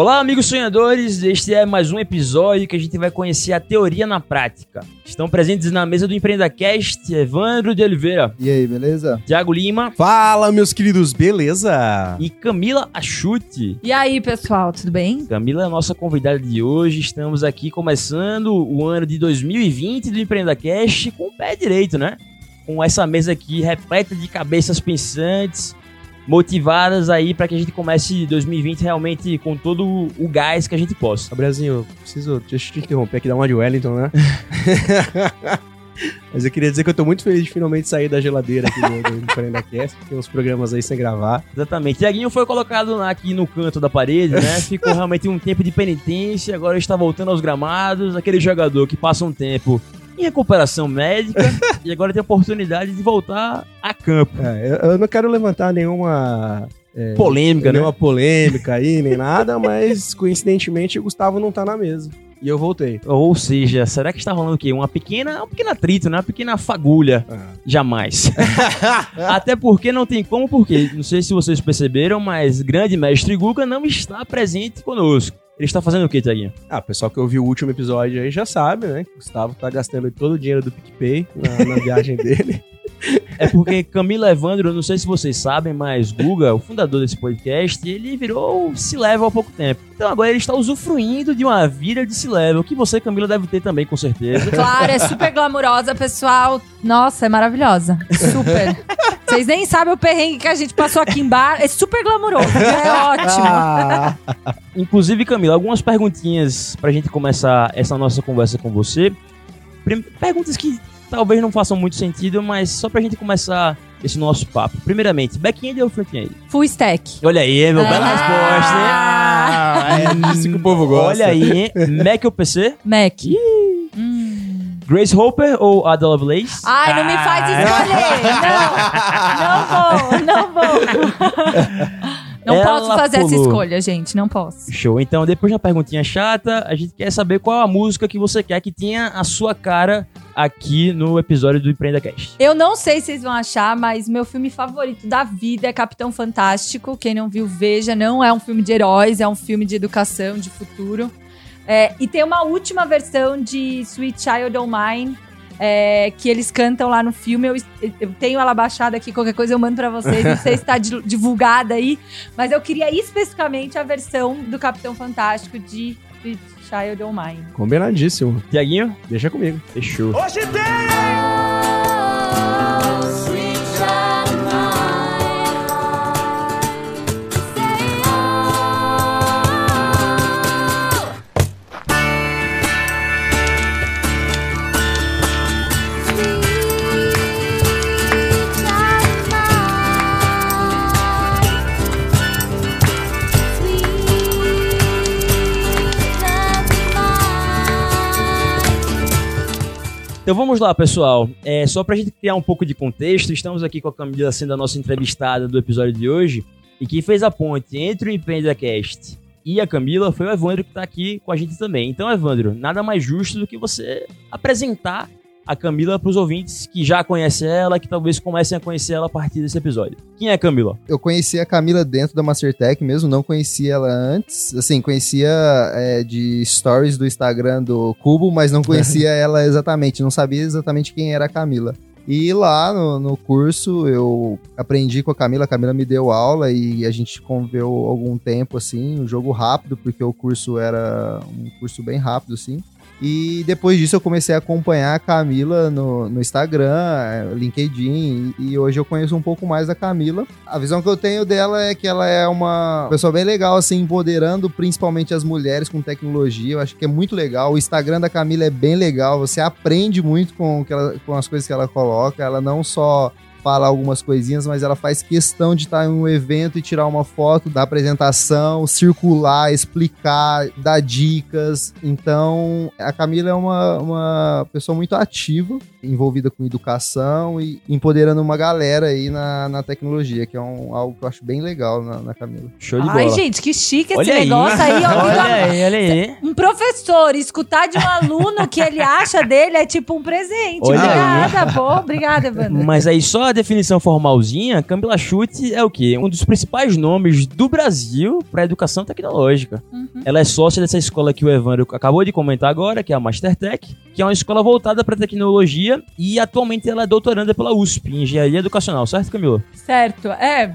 Olá, amigos sonhadores! Este é mais um episódio que a gente vai conhecer a teoria na prática. Estão presentes na mesa do EmpreendaCast Evandro de Oliveira, E aí, beleza? Tiago Lima Fala, meus queridos, beleza? e Camila Achute. E aí, pessoal, tudo bem? Camila é a nossa convidada de hoje. Estamos aqui começando o ano de 2020 do EmpreendaCast com o pé direito, né? Com essa mesa aqui repleta de cabeças pensantes, motivadas aí para que a gente comece 2020 realmente com todo o gás que a gente possa. Gabrielzinho, preciso deixa eu te interromper aqui, dar uma de Wellington, né? Mas eu queria dizer que eu tô muito feliz de finalmente sair da geladeira aqui do, do Empreenda Cast. Tem uns programas aí sem gravar. Exatamente. Tiaguinho foi colocado aqui no canto da parede, né? Ficou realmente um tempo de penitência, agora está voltando aos gramados. Aquele jogador que passa um tempo em recuperação médica e agora tem a oportunidade de voltar a campo. É, eu, eu não quero levantar nenhuma. é, Polêmica, né? nenhuma polêmica aí, nem nada, mas coincidentemente o Gustavo não tá na mesa. E eu voltei. Ou seja, será que está rolando o quê? Uma pequena, um pequeno atrito, né? Uma pequena fagulha. Ah. Jamais. Até porque não tem como, porque não sei se vocês perceberam, mas grande mestre Guga não está presente conosco. Ele está fazendo o quê, Tiaguinho? Ah, o pessoal que ouviu o último episódio aí já sabe, né? Que o Gustavo tá gastando todo o dinheiro do PicPay na, na viagem dele. É porque Camila Evandro, não sei se vocês sabem, mas Guga, o fundador desse podcast, ele virou se level há pouco tempo. Então agora ele está usufruindo de uma vida de se level, que você, Camila, deve ter também, com certeza. Claro, é super glamurosa, pessoal. Nossa, é maravilhosa. Super. Vocês nem sabem o perrengue que a gente passou aqui embaixo. É super glamuroso, é ótimo. Ah, Inclusive, Camila, algumas perguntinhas pra gente começar essa nossa conversa com você. Perguntas que talvez não façam muito sentido, mas só pra gente começar esse nosso papo. Primeiramente, back-end ou front-end? Full stack. Olha aí, meu, bela Ah. resposta, hein? ah, é disso que o povo gosta. Olha aí, hein? Mac ou PC? Mac. Hum. Grace Hopper ou Ada Lovelace? Ai, não me faz escolher. Não, não vou, não vou. Não Ela posso fazer essa pulou. escolha, gente. Não posso. Show. Então, depois da perguntinha chata, a gente quer saber qual a música que você quer que tenha a sua cara aqui no episódio do Empreenda Cast. Eu não sei se vocês vão achar, mas meu filme favorito da vida é Capitão Fantástico. Quem não viu, veja. Não é um filme de heróis, é um filme de educação, de futuro. É, e tem uma última versão de Sweet Child O' Mine, é, que eles cantam lá no filme. Eu, eu tenho ela baixada aqui, qualquer coisa eu mando pra vocês. Não sei se tá di- divulgada aí, mas eu queria especificamente a versão do Capitão Fantástico de Sweet Child O' Mine. Combinadíssimo. Tiaguinho? Deixa comigo. Fechou. Então vamos lá, pessoal. É, só pra gente criar um pouco de contexto, estamos aqui com a Camila sendo a nossa entrevistada do episódio de hoje. E quem fez a ponte entre o EmpreendaCast e a Camila foi o Evandro que tá aqui com a gente também. Então, Evandro, nada mais justo do que você apresentar a Camila pros ouvintes que já conhecem ela, que talvez comecem a conhecer ela a partir desse episódio. Quem é a Camila? Eu conheci a Camila dentro da Mastertech mesmo, não conhecia ela antes. Assim, conhecia é, de stories do Instagram do Cubo, mas não conhecia ela exatamente, não sabia exatamente quem era a Camila. E lá no, no curso eu aprendi com a Camila, a Camila me deu aula e a gente conviveu algum tempo assim, um jogo rápido, porque o curso era um curso bem rápido assim. E depois disso eu comecei a acompanhar a Camila no, no Instagram, eh, LinkedIn, e, e hoje eu conheço um pouco mais da Camila. A visão que eu tenho dela é que ela é uma pessoa bem legal, assim, empoderando principalmente as mulheres com tecnologia. Eu acho que é muito legal. O Instagram da Camila é bem legal, você aprende muito com, que ela- com as coisas que ela coloca. Ela não só fala algumas coisinhas, mas ela faz questão de estar em um evento e tirar uma foto da apresentação, circular, explicar, dar dicas. Então, a Camila é uma, uma pessoa muito ativa, envolvida com educação e empoderando uma galera aí na, na tecnologia, que é um, algo que eu acho bem legal na, na Camila. Show de Ai, bola. gente, que chique esse Olha aí. negócio aí. ó, Olha aí, olha aí. Um professor escutar de um aluno que ele acha dele é tipo um presente. Olha obrigada, pô. Obrigada, Evandro. Mas aí, só a definição formalzinha, Camila Chute é o quê? Um dos principais nomes do Brasil para educação tecnológica. Uhum. Ela é sócia dessa escola que o Evandro acabou de comentar agora, que é a Mastertech, que é uma escola voltada para tecnologia e atualmente ela é doutoranda pela USP, em Engenharia Educacional, certo, Camila? Certo. É,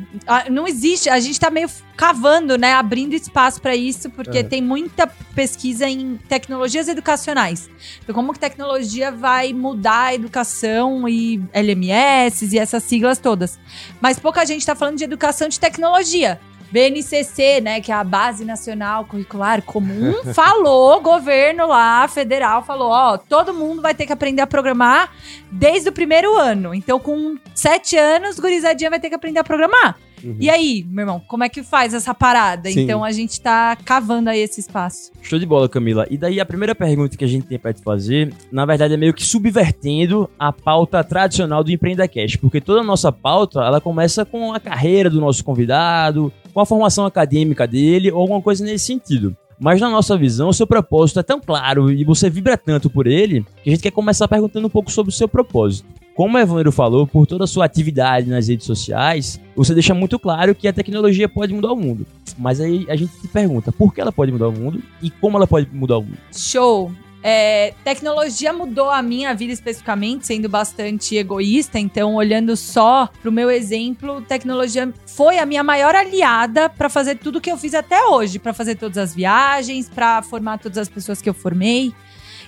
não existe. A gente tá meio cavando, né? Abrindo espaço para isso, porque É. tem muita pesquisa em tecnologias educacionais. Então, como que tecnologia vai mudar a educação e LMS e essas siglas todas. Mas pouca gente tá falando de educação de tecnologia. BNCC, né, que é a Base Nacional Curricular Comum, falou, governo lá, federal, falou, ó, todo mundo vai ter que aprender a programar desde o primeiro ano. Então, com sete anos, gurizadinha vai ter que aprender a programar. E aí, meu irmão, como é que faz essa parada? Sim. Então, a gente tá cavando aí esse espaço. Show de bola, Camila. E daí a primeira pergunta que a gente tem pra te fazer, na verdade é meio que subvertendo a pauta tradicional do Empreenda Cash, porque toda a nossa pauta, ela começa com a carreira do nosso convidado, com a formação acadêmica dele ou alguma coisa nesse sentido. Mas na nossa visão, o seu propósito é tão claro e você vibra tanto por ele, que a gente quer começar perguntando um pouco sobre o seu propósito. Como o Evandro falou, por toda a sua atividade nas redes sociais, você deixa muito claro que a tecnologia pode mudar o mundo. Mas aí a gente se pergunta, por que ela pode mudar o mundo e como ela pode mudar o mundo? Show! É, tecnologia mudou a minha vida especificamente, sendo bastante egoísta. Então, olhando só pro meu exemplo, tecnologia foi a minha maior aliada para fazer tudo que eu fiz até hoje, para fazer todas as viagens, para formar todas as pessoas que eu formei.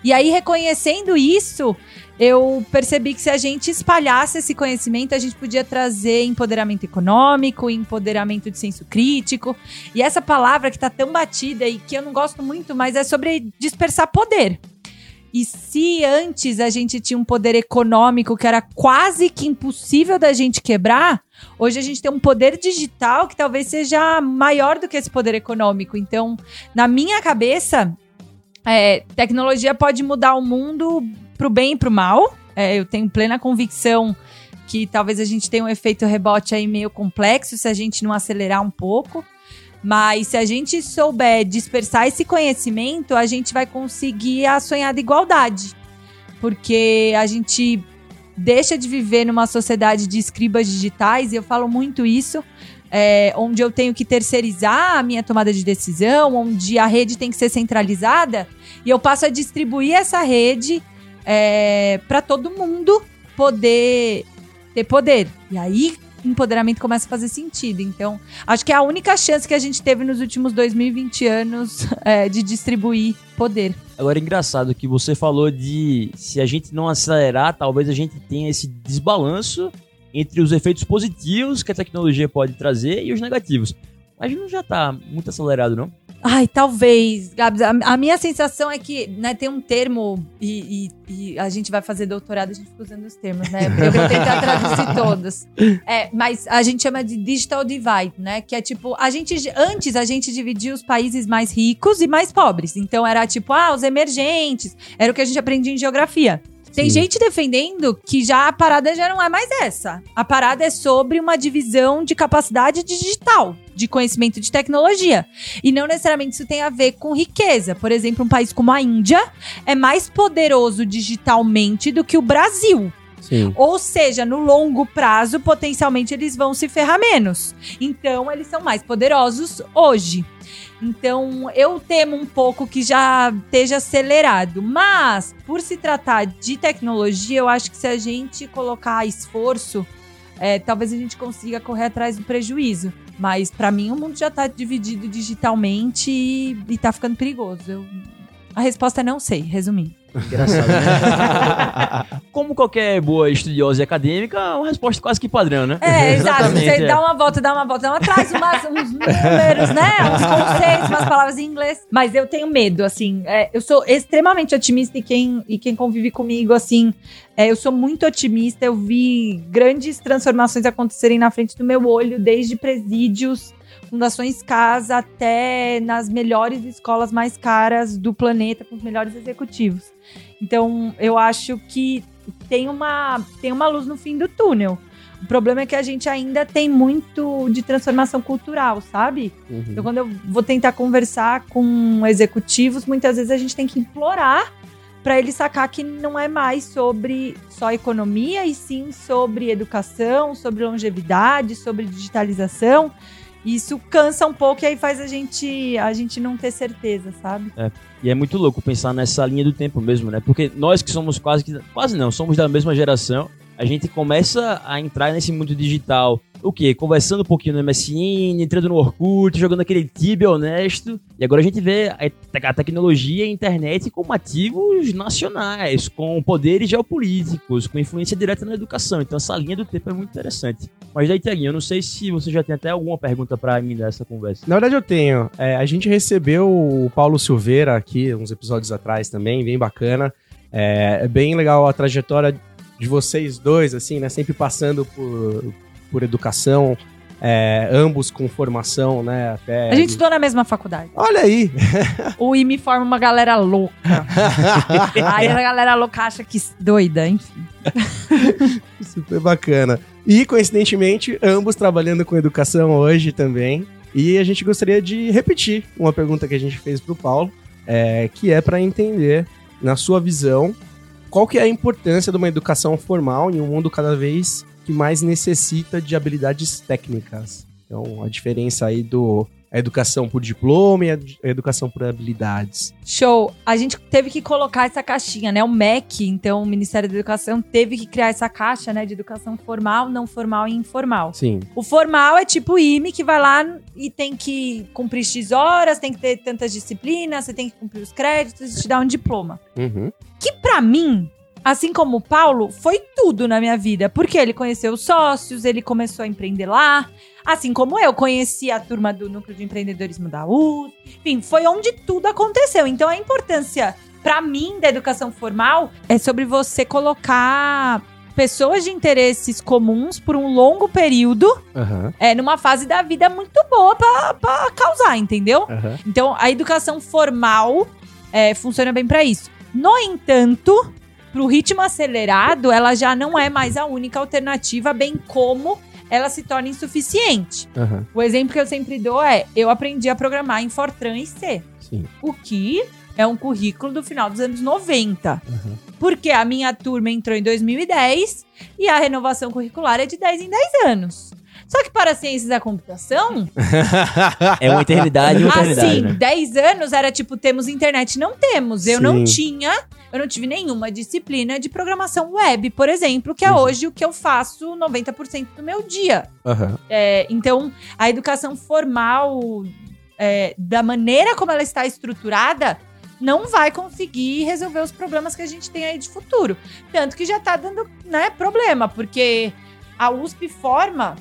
E aí, reconhecendo isso, eu percebi que se a gente espalhasse esse conhecimento, a gente podia trazer empoderamento econômico, empoderamento de senso crítico. E essa palavra que tá tão batida e que eu não gosto muito, mas é sobre dispersar poder. E se antes a gente tinha um poder econômico que era quase que impossível da gente quebrar, hoje a gente tem um poder digital que talvez seja maior do que esse poder econômico. Então, na minha cabeça, é, tecnologia pode mudar o mundo pro bem e pro mal. É, eu tenho plena convicção que talvez a gente tenha um efeito rebote aí meio complexo se a gente não acelerar um pouco. Mas se a gente souber dispersar esse conhecimento, a gente vai conseguir a sonhada igualdade. Porque a gente deixa de viver numa sociedade de escribas digitais, e eu falo muito isso, é, onde eu tenho que terceirizar a minha tomada de decisão, onde a rede tem que ser centralizada, e eu passo a distribuir essa rede é, para todo mundo poder ter poder. E aí empoderamento começa a fazer sentido. Então, acho que é a única chance que a gente teve nos últimos 2020 anos é, de distribuir poder. Agora, é engraçado que você falou de se a gente não acelerar, talvez a gente tenha esse desbalanço entre os efeitos positivos que a tecnologia pode trazer e os negativos. Mas não já tá muito acelerado, não? Ai, talvez, Gabs. A, a minha sensação é que né, tem um termo, e, e- e a gente vai fazer doutorado, a gente fica usando os termos, né? Eu vou tentar traduzir todos. É, mas a gente chama de digital divide, né? Que é tipo, a gente. Antes a gente dividia os países mais ricos e mais pobres. Então era tipo, ah, os emergentes. Era o que a gente aprendia em geografia. Tem gente defendendo que já a parada já não é mais essa. A parada é sobre uma divisão de capacidade digital, de conhecimento de tecnologia. E não necessariamente isso tem a ver com riqueza. Por exemplo, um país como a Índia é mais poderoso digitalmente do que o Brasil. Sim. Ou seja, no longo prazo, potencialmente eles vão se ferrar menos. Então, eles são mais poderosos hoje. Então, eu temo um pouco que já esteja acelerado. Mas, por se tratar de tecnologia, eu acho que se a gente colocar esforço, é, talvez a gente consiga correr atrás do prejuízo. Mas, pra mim, o mundo já tá dividido digitalmente e, e tá ficando perigoso. Eu- a resposta é não sei, resumindo. Engraçado, né? Como qualquer boa estudiosa e acadêmica, uma resposta quase que padrão, né? É, exato. Você é. dá uma volta, dá uma volta, dá uma traz umas, uns números, né? Uns conceitos, umas palavras em inglês. Mas eu tenho medo, assim. é, eu sou extremamente otimista e quem, e quem convive comigo, assim, é, eu sou muito otimista. Eu vi grandes transformações acontecerem na frente do meu olho, desde presídios, fundações casa, até nas melhores escolas mais caras do planeta, com os melhores executivos. Então, eu acho que tem uma, tem uma luz no fim do túnel. O problema é que a gente ainda tem muito de transformação cultural, sabe? Uhum. Então, quando eu vou tentar conversar com executivos, muitas vezes a gente tem que implorar para ele sacar que não é mais sobre só economia, e sim sobre educação, sobre longevidade, sobre digitalização. Isso cansa um pouco e aí faz a gente, a gente não ter certeza, sabe? E é muito louco pensar nessa linha do tempo mesmo, né? Porque nós que somos quase que. Quase não, somos da mesma geração. A gente começa a entrar nesse mundo digital. O quê? Conversando um pouquinho no MSN, entrando no Orkut, jogando aquele Tibia honesto. E agora a gente vê a te- a tecnologia e a internet como ativos nacionais, com poderes geopolíticos, com influência direta na educação. Então essa linha do tempo é muito interessante. Mas daí, Tiaguinho, eu não sei se você já tem até alguma pergunta pra mim dessa conversa. Na verdade, eu tenho. É, a gente recebeu o Paulo Silveira aqui uns episódios atrás também, bem bacana. É, é bem legal a trajetória de vocês dois, assim, né? Sempre passando por, por educação, é, ambos com formação, né? Até. A gente estudou na mesma faculdade. Olha aí! O IME forma uma galera louca. aí a galera louca acha que doida, enfim. Super bacana. E, coincidentemente, ambos trabalhando com educação hoje também. E a gente gostaria de repetir uma pergunta que a gente fez pro Paulo, é, que é para entender, na sua visão, qual que é a importância de uma educação formal em um mundo cada vez que mais necessita de habilidades técnicas. Então, a diferença aí do a educação por diploma e a ed- a educação por habilidades. Show. A gente teve que colocar essa caixinha, né? O MEC, então o Ministério da Educação, teve que criar essa caixa, né? De educação formal, não formal e informal. Sim. O formal é tipo o IME, que vai lá e tem que cumprir X horas, tem que ter tantas disciplinas, você tem que cumprir os créditos e te dar um diploma. Uhum. Que pra mim, assim como o Paulo, foi tudo na minha vida. Porque ele conheceu os sócios, ele começou a empreender lá. Assim como eu conheci a turma do Núcleo de Empreendedorismo da U. Enfim, foi onde tudo aconteceu. Então a importância, pra mim, da educação formal é sobre você colocar pessoas de interesses comuns por um longo período Aham. é, numa fase da vida muito boa pra causar, entendeu? Aham. Então, a educação formal é, funciona bem pra isso. No entanto, pro ritmo acelerado, ela já não é mais a única alternativa, bem como ela se torna insuficiente. Aham. O exemplo que eu sempre dou é: eu aprendi a programar em Fortran e C, Sim. o que é um currículo do final dos anos 90. Uhum. Porque a minha turma entrou em 2010 e a renovação curricular é de 10 em 10 anos. Só que para ciências da computação, É uma eternidade, uma eternidade, Assim, né? 10 anos era tipo, temos internet, não temos. Eu Sim. não tinha, eu não tive nenhuma disciplina de programação web, por exemplo, que é Uhum. hoje o que eu faço 90% do meu dia. Aham. É, então, a educação formal, é, da maneira como ela está estruturada, não vai conseguir resolver os problemas que a gente tem aí de futuro. Tanto que já tá dando né, problema, porque a USP forma.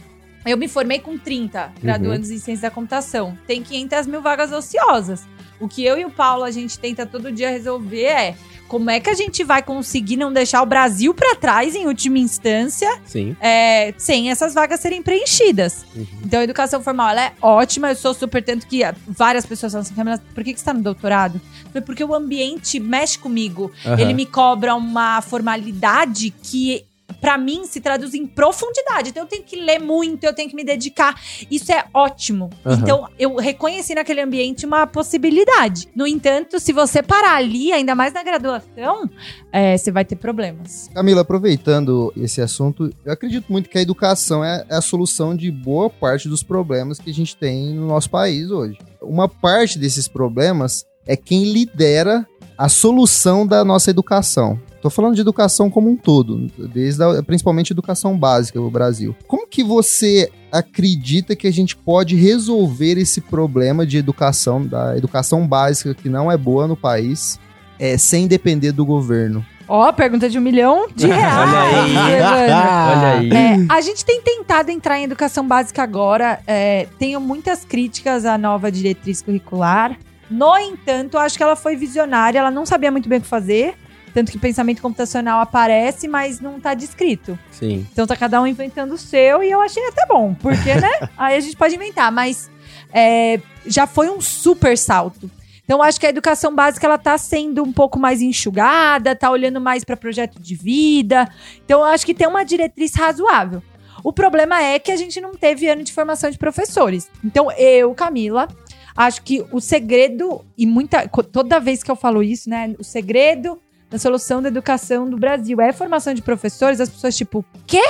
Eu me formei com 30 graduandos em ciência da computação. Tem 500 mil vagas ociosas. O que eu e o Paulo a gente tenta todo dia resolver é como é que a gente vai conseguir não deixar o Brasil para trás em última instância Sim. é, sem essas vagas serem preenchidas. Uhum. Então, a educação formal ela é ótima. Eu sou super, tanto que ah, várias pessoas falam assim, Camila, por que, que você tá no doutorado? Foi porque o ambiente mexe comigo. Aham. Ele me cobra uma formalidade que, pra mim, se traduz em profundidade. Então, eu tenho que ler muito, eu tenho que me dedicar. Isso é ótimo. Aham. Então, eu reconheci naquele ambiente uma possibilidade. No entanto, se você parar ali, ainda mais na graduação, é, você vai ter problemas. Camila, aproveitando esse assunto, eu acredito muito que a educação é é a solução de boa parte dos problemas que a gente tem no nosso país hoje. Uma parte desses problemas é quem lidera a solução da nossa educação. Tô falando de educação como um todo, desde a, principalmente educação básica no Brasil. Como que você acredita que a gente pode resolver esse problema de educação, da educação básica que não é boa no país? é, sem depender do governo? Ó, pergunta de um milhão de reais. Olha aí. Evandro. Olha aí. É, a gente tem tentado entrar em educação básica agora. É, tenho muitas críticas à nova diretriz curricular. No entanto, acho que ela foi visionária, ela não sabia muito bem o que fazer. Tanto que pensamento computacional aparece, mas não tá descrito. Sim. Então tá cada um inventando o seu e eu achei até bom, porque, né? Aí a gente pode inventar, mas é, já foi um super salto. Então acho que a educação básica ela tá sendo um pouco mais enxugada, tá olhando mais para projeto de vida. Então eu acho que tem uma diretriz razoável. O problema é que a gente não teve ano de formação de professores. Então eu, Camila, acho que o segredo e muita toda vez que eu falo isso, né, o segredo da solução da educação do Brasil é a formação de professores, as pessoas tipo, quê?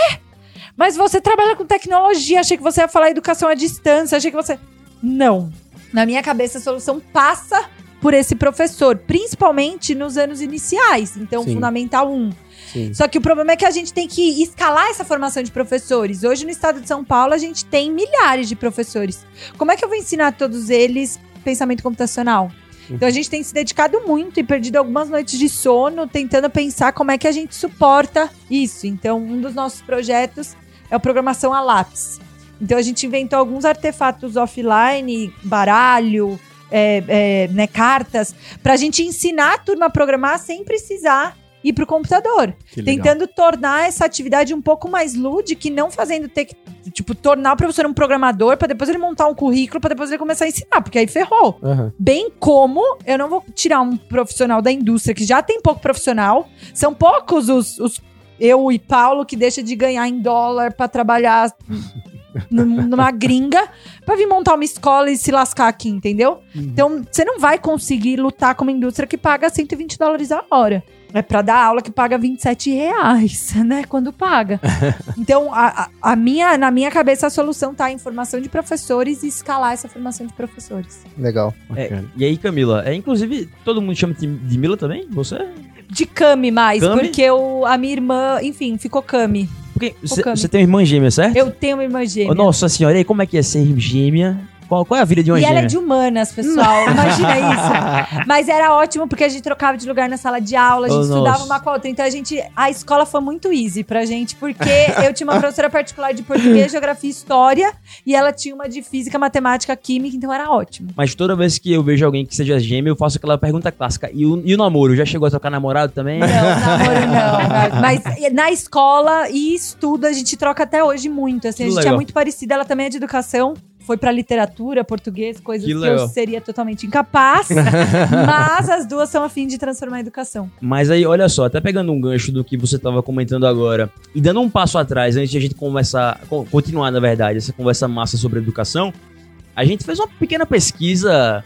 Mas você trabalha com tecnologia, achei que você ia falar educação à distância, achei que você. Não. Na minha cabeça, a solução passa por esse professor, principalmente nos anos iniciais. Então, Sim. Fundamental 1. Sim. Só que o problema é que a gente tem que escalar essa formação de professores. Hoje, no estado de São Paulo, a gente tem milhares de professores. Como é que eu vou ensinar todos eles pensamento computacional? Então a gente tem se dedicado muito e perdido algumas noites de sono tentando pensar como é que a gente suporta isso. Então, um dos nossos projetos é a programação a lápis. Então a gente inventou alguns artefatos offline, baralho, é, é, né, cartas, para a gente ensinar a turma a programar sem precisar ir pro computador. Que legal. Tentando tornar essa atividade um pouco mais lúdica e não fazendo ter que, tipo, tornar o professor um programador para depois ele montar um currículo para depois ele começar a ensinar, porque aí ferrou. Aham. Bem como eu não vou tirar um profissional da indústria que já tem pouco profissional. São poucos os, os- eu e Paulo que deixa de ganhar em dólar pra trabalhar numa gringa pra vir montar uma escola e se lascar aqui, entendeu? Então, você não vai conseguir lutar com uma indústria que paga 120 dólares a hora. É pra dar aula que paga 27 reais, né? Quando paga. Então, a, a- a minha, na minha cabeça, a solução tá em formação de professores e escalar essa formação de professores. Legal. É, e aí, Camila, é, inclusive, todo mundo chama de de Mila também? Você? De Cami mais, Cami? porque o, a minha irmã, enfim, ficou Cami. Porque você tem uma irmã gêmea, certo? Eu tenho uma irmã gêmea. Nossa senhora, e aí como é que é ser gêmea? Qual, qual é a vida de uma e gêmea? ela é de humanas, pessoal. Imagina isso. Mas era ótimo porque a gente trocava de lugar na sala de aula, a gente Oh, estudava nossa. uma com a outra. Então a gente. A escola foi muito easy pra gente, porque eu tinha uma professora particular de português, geografia e história, e ela tinha uma de física, matemática, química, então era ótimo. Mas toda vez que eu vejo alguém que seja gêmeo, eu faço aquela pergunta clássica. E o, e o namoro? Já chegou a trocar namorado também? Não, namoro não. Mas na escola e estudo a gente troca até hoje muito. Assim, a gente legal. é muito parecida, ela também é de educação. Foi pra literatura, português, coisas Que que, eu seria totalmente incapaz. mas as duas são a fim de transformar a educação. Mas aí, olha só, até pegando um gancho do que você tava comentando agora, e dando um passo atrás, antes de a gente conversar, co- continuar, na verdade, essa conversa massa sobre educação, a gente fez uma pequena pesquisa,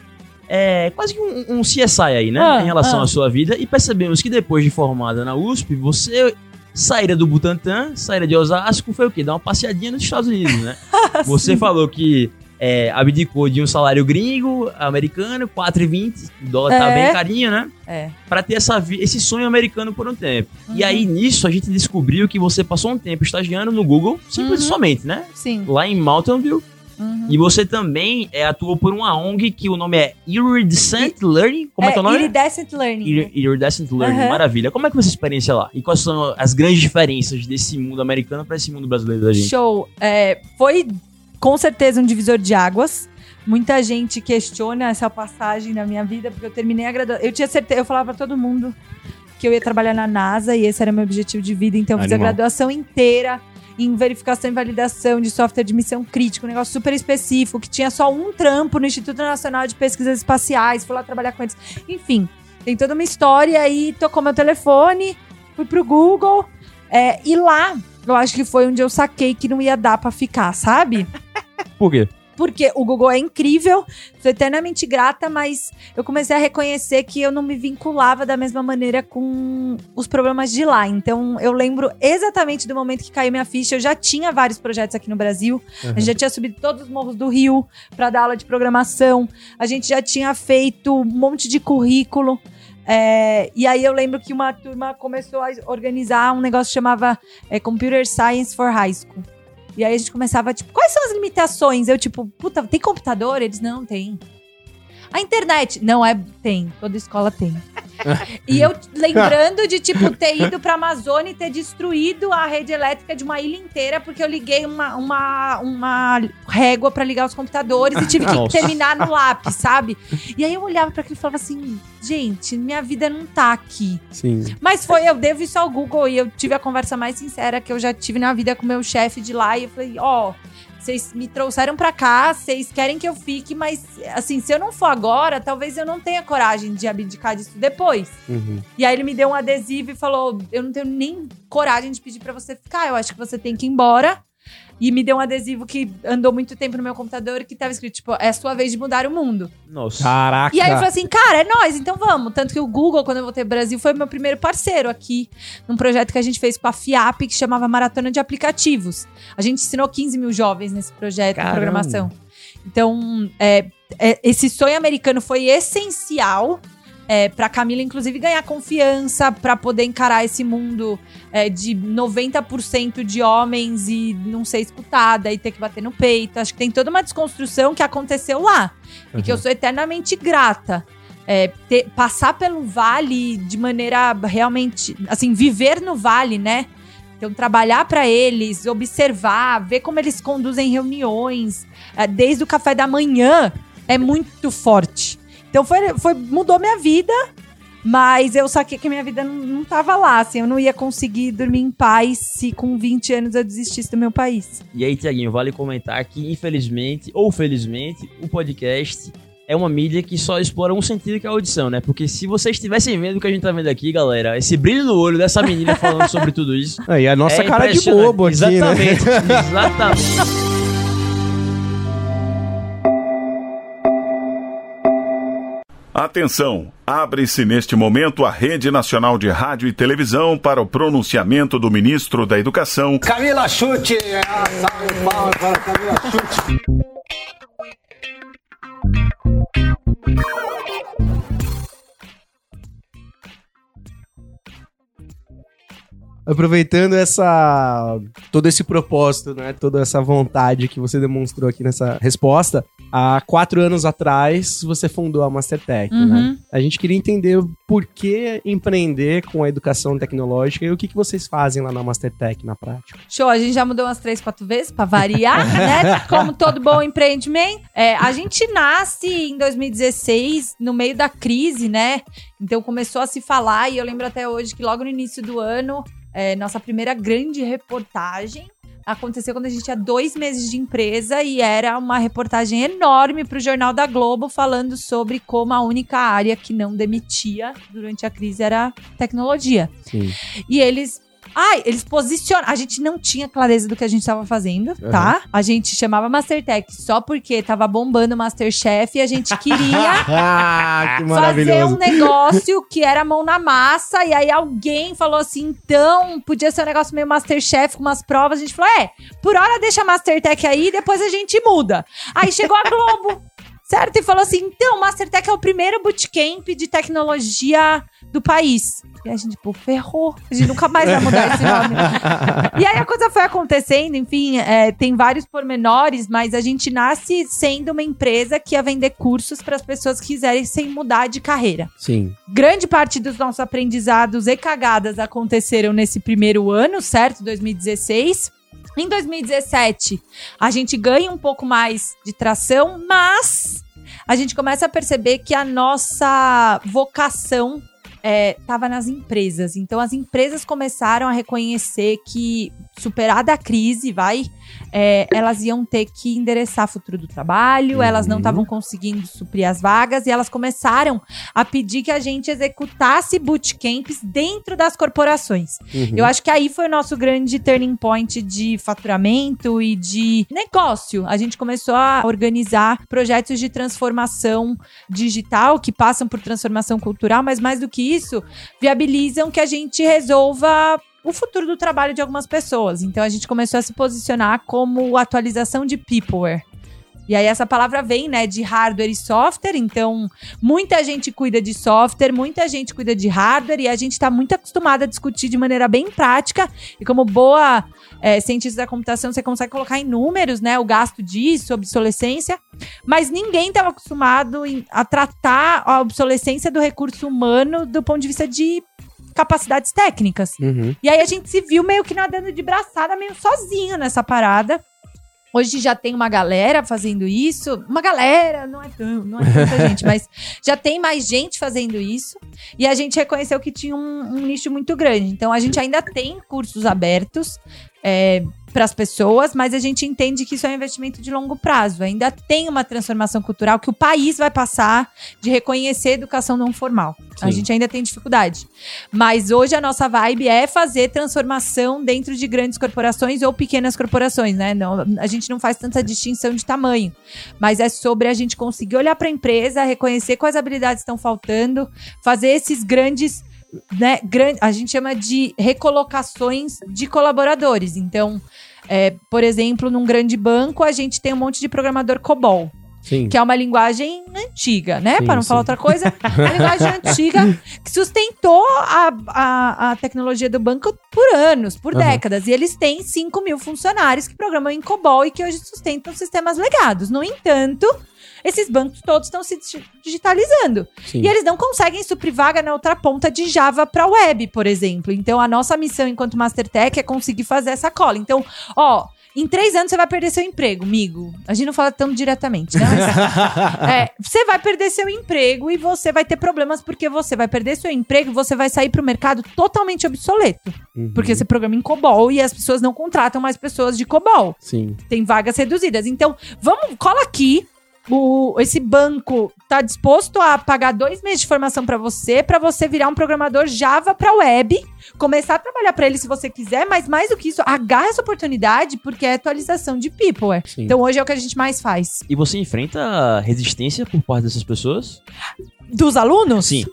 é, quase que um, um CSI aí, né? Ah, em relação ah. à sua vida, e percebemos que depois de formada na USP, você saíra do Butantã, saíra de Osasco, foi o quê? Dar uma passeadinha nos Estados Unidos, né? Você falou que é, abdicou de um salário gringo, americano, 4,20, o dólar tá É. bem carinho, né? É. Pra ter essa, esse sonho americano por um tempo. E Uhum. aí, nisso, a gente descobriu que você passou um tempo estagiando no Google, simples e Uhum. somente, né? Sim. Lá em Mountain View. Uhum. E você também é, atuou por uma ONG que o nome é Iridescent Learning. Como é, que é o nome? Iridescent Learning. Ir- Iridescent Learning, Uhum. maravilha. Como é que foi essa experiência lá? E quais são as grandes diferenças desse mundo americano pra esse mundo brasileiro da gente? Show. É, foi com certeza um divisor de águas. Muita gente questiona essa passagem na minha vida, porque eu terminei a graduação. Eu tinha certeza, eu falava pra todo mundo que eu ia trabalhar na NASA e esse era meu objetivo de vida. Então, eu fiz a graduação inteira em verificação e validação de software de missão crítica, um negócio super específico, que tinha só um trampo no Instituto Nacional de Pesquisas Espaciais, fui lá trabalhar com eles. Enfim, tem toda uma história aí, tocou meu telefone, fui pro Google, é, e lá, eu acho que foi onde eu saquei que não ia dar pra ficar, sabe? Por quê? Porque o Google é incrível, sou eternamente grata, mas eu comecei a reconhecer que eu não me vinculava da mesma maneira com os problemas de lá. Então, eu lembro exatamente do momento que caiu minha ficha. Eu já tinha vários projetos aqui no Brasil. A gente já tinha subido todos os morros do Rio para dar aula de programação. A gente já tinha feito um monte de currículo. É, e aí eu lembro que uma turma começou a organizar um negócio que chamava é, Computer Science for High School. E aí a gente começava, tipo, quais são as limitações? Eu, tipo, puta, tem computador? Eles, não, tem. A internet? Não, é, tem. Toda escola tem. E eu lembrando de, tipo, ter ido pra Amazônia e ter destruído a rede elétrica de uma ilha inteira, porque eu liguei uma, uma, uma régua pra ligar os computadores e tive que Nossa. terminar no lápis, sabe? E aí eu olhava pra aquilo e falava assim, gente, minha vida não tá aqui. Sim. Mas foi, eu devo isso ao Google e eu tive a conversa mais sincera que eu já tive na vida com o meu chefe de lá. E eu falei, ó, vocês me trouxeram pra cá, vocês querem que eu fique, mas assim, se eu não for agora, talvez eu não tenha coragem de abdicar disso depois. Uhum. E aí ele me deu um adesivo e falou: Eu não tenho nem coragem de pedir pra você ficar, eu acho que você tem que ir embora. E me deu um adesivo que andou muito tempo no meu computador que tava escrito, tipo, é sua vez de mudar o mundo. Nossa. Caraca. E aí eu falei assim, cara, é nóis, então vamos. Tanto que o Google, quando eu voltei pro Brasil, foi meu primeiro parceiro aqui, num projeto que a gente fez com a FIAP, que chamava Maratona de Aplicativos. A gente ensinou 15 mil jovens nesse projeto de programação. Então, é, é, esse sonho americano foi essencial é, para Camila, inclusive, ganhar confiança para poder encarar esse mundo é, de 90% de homens e não ser escutada e ter que bater no peito. Acho que tem toda uma desconstrução que aconteceu lá e que eu sou eternamente grata. É, ter- passar pelo vale de maneira realmente, assim, viver no vale, né? Então, trabalhar para eles, observar, ver como eles conduzem reuniões, é, desde o café da manhã, é muito forte. Então, foi, foi, mudou minha vida, mas eu saquei que minha vida não, não tava lá, assim, eu não ia conseguir dormir em paz se com 20 anos eu desistisse do meu país. E aí, Tiaguinho, vale comentar que, infelizmente, ou felizmente, o podcast é uma mídia que só explora um sentido que é a audição, né? Porque se vocês estivessem vendo o que a gente tá vendo aqui, galera, esse brilho no olho dessa menina falando sobre tudo isso. Aí a nossa é cara de bobo aqui, né? Exatamente, Atenção! Abre-se neste momento a Rede Nacional de Rádio e Televisão para o pronunciamento do ministro da Educação, Camila Chute! Ah, salve palmas para Camila Chute! Aproveitando essa todo esse propósito, né? Toda essa vontade que você demonstrou aqui nessa resposta, há quatro anos atrás você fundou a Mastertech, né? Uhum. A gente queria entender por que empreender com a educação tecnológica e o que, que vocês fazem lá na Mastertech na prática. Show, a gente já mudou umas três, quatro vezes pra variar, né? Como todo bom empreendimento. É, a gente nasce em 2016, no meio da crise, né? Então começou a se falar, e eu lembro até hoje que logo no início do ano, é, nossa primeira grande reportagem aconteceu quando a gente tinha dois meses de empresa e era uma reportagem enorme para o Jornal da Globo falando sobre como a única área que não demitia durante a crise era tecnologia. Sim. E eles. Ai, eles posicionam. A gente não tinha clareza do que a gente estava fazendo, tá? A gente chamava Mastertech só porque tava bombando o Masterchef e a gente queria ah, que fazer um negócio que era mão na massa. E aí alguém falou assim: então, podia ser um negócio meio Masterchef com umas provas. A gente falou: é, por hora deixa Mastertech aí, depois a gente muda. Aí chegou a Globo. Certo? E falou assim: então, Mastertech é o primeiro bootcamp de tecnologia do país. E a gente, pô, ferrou. A gente nunca mais vai mudar esse nome. e aí a coisa foi acontecendo, enfim, é, tem vários pormenores, mas a gente nasce sendo uma empresa que ia vender cursos para as pessoas que quiserem sem mudar de carreira. Sim. Grande parte dos nossos aprendizados e cagadas aconteceram nesse primeiro ano, certo? 2016. Em 2017, a gente ganha um pouco mais de tração, mas a gente começa a perceber que a nossa vocação estava nas empresas. Então, as empresas começaram a reconhecer que, superada a crise, vai, é, elas iam ter que endereçar o futuro do trabalho, elas não estavam conseguindo suprir as vagas e elas começaram a pedir que a gente executasse bootcamps dentro das corporações. Uhum. Eu acho que aí foi o nosso grande turning point de faturamento e de negócio. A gente começou a organizar projetos de transformação digital que passam por transformação cultural, mas mais do que isso, viabilizam que a gente resolva o futuro do trabalho de algumas pessoas. Então a gente começou a se posicionar como atualização de peopleware. E aí essa palavra vem, né, de hardware e software. Então, muita gente cuida de software, muita gente cuida de hardware e a gente está muito acostumada a discutir de maneira bem prática. E como boa é, cientista da computação, você consegue colocar em números, né, o gasto disso, obsolescência. Mas ninguém estava acostumado em- a tratar a obsolescência do recurso humano do ponto de vista de capacidades técnicas. Uhum. E aí a gente se viu meio que nadando de braçada, meio sozinho nessa parada. Hoje já tem uma galera fazendo isso. Uma galera, não é, tão, não é tanta gente, mas já tem mais gente fazendo isso. E a gente reconheceu que tinha um, um nicho muito grande. Então a gente ainda tem cursos abertos para as pessoas, mas a gente entende que isso é um investimento de longo prazo. Ainda tem uma transformação cultural que o país vai passar de reconhecer a educação não formal. A Sim. gente ainda tem dificuldade. Mas hoje a nossa vibe é fazer transformação dentro de grandes corporações ou pequenas corporações, né? Não, a gente não faz tanta distinção de tamanho, mas é sobre a gente conseguir olhar para a empresa, reconhecer quais habilidades estão faltando, fazer esses grandes né, gran- a gente chama de recolocações de colaboradores. Então, é, por exemplo, num grande banco, a gente tem um monte de programador COBOL, Sim. que é uma linguagem antiga, né? Para não sim. falar outra coisa. A linguagem antiga que sustentou a, a, a tecnologia do banco por anos, por Aham. décadas. E eles têm 5 mil funcionários que programam em COBOL e que hoje sustentam sistemas legados. No entanto, esses bancos todos estão se digi- digitalizando. Sim. E eles não conseguem suprir vaga na outra ponta de Java para web, por exemplo. Então, a nossa missão enquanto Mastertech é conseguir fazer essa cola. Então, ó, em três anos você vai perder seu emprego, amigo. A gente não fala tão diretamente, né? Mas, é, você vai perder seu emprego e você vai ter problemas porque você vai perder seu emprego e você vai sair pro mercado totalmente obsoleto. Uhum. Porque você programa em COBOL e as pessoas não contratam mais pessoas de COBOL Sim. tem vagas reduzidas. Então, vamos, cola aqui. O, esse banco tá disposto a pagar dois meses de formação para você, para você virar um programador Java para web, começar a trabalhar para ele se você quiser, mas mais do que isso, agarra essa oportunidade porque é atualização de people. é. Sim. Então hoje é o que a gente mais faz. E você enfrenta resistência por parte dessas pessoas? Dos alunos? Sim.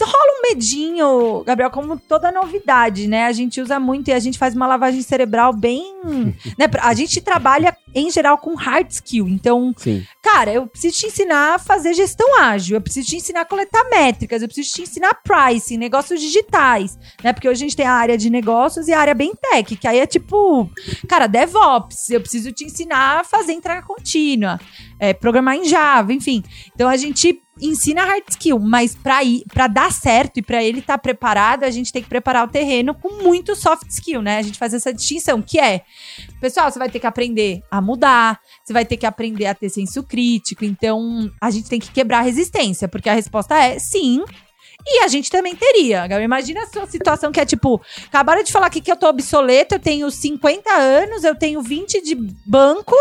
Rola um medinho, Gabriel, como toda novidade, né? A gente usa muito e a gente faz uma lavagem cerebral bem. né? A gente trabalha, em geral, com hard skill. Então, Sim. cara, eu preciso te ensinar a fazer gestão ágil, eu preciso te ensinar a coletar métricas, eu preciso te ensinar pricing, negócios digitais, né? Porque hoje a gente tem a área de negócios e a área bem tech, que aí é tipo, cara, DevOps, eu preciso te ensinar a fazer entrega contínua, é, programar em Java, enfim. Então a gente ensina hard skill, mas para ir, para dar certo e para ele estar preparado, a gente tem que preparar o terreno com muito soft skill, né? A gente faz essa distinção, que é, pessoal, você vai ter que aprender a mudar, você vai ter que aprender a ter senso crítico, então a gente tem que quebrar a resistência, porque a resposta é sim. E a gente também teria. Imagina a sua situação que é tipo: acabaram de falar aqui que eu tô obsoleto, eu tenho 50 anos, eu tenho 20 de banco.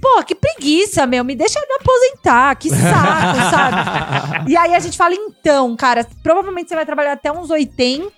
Pô, que preguiça, meu. Me deixa me aposentar. Que saco, sabe? E aí a gente fala, então, cara, provavelmente você vai trabalhar até uns 80.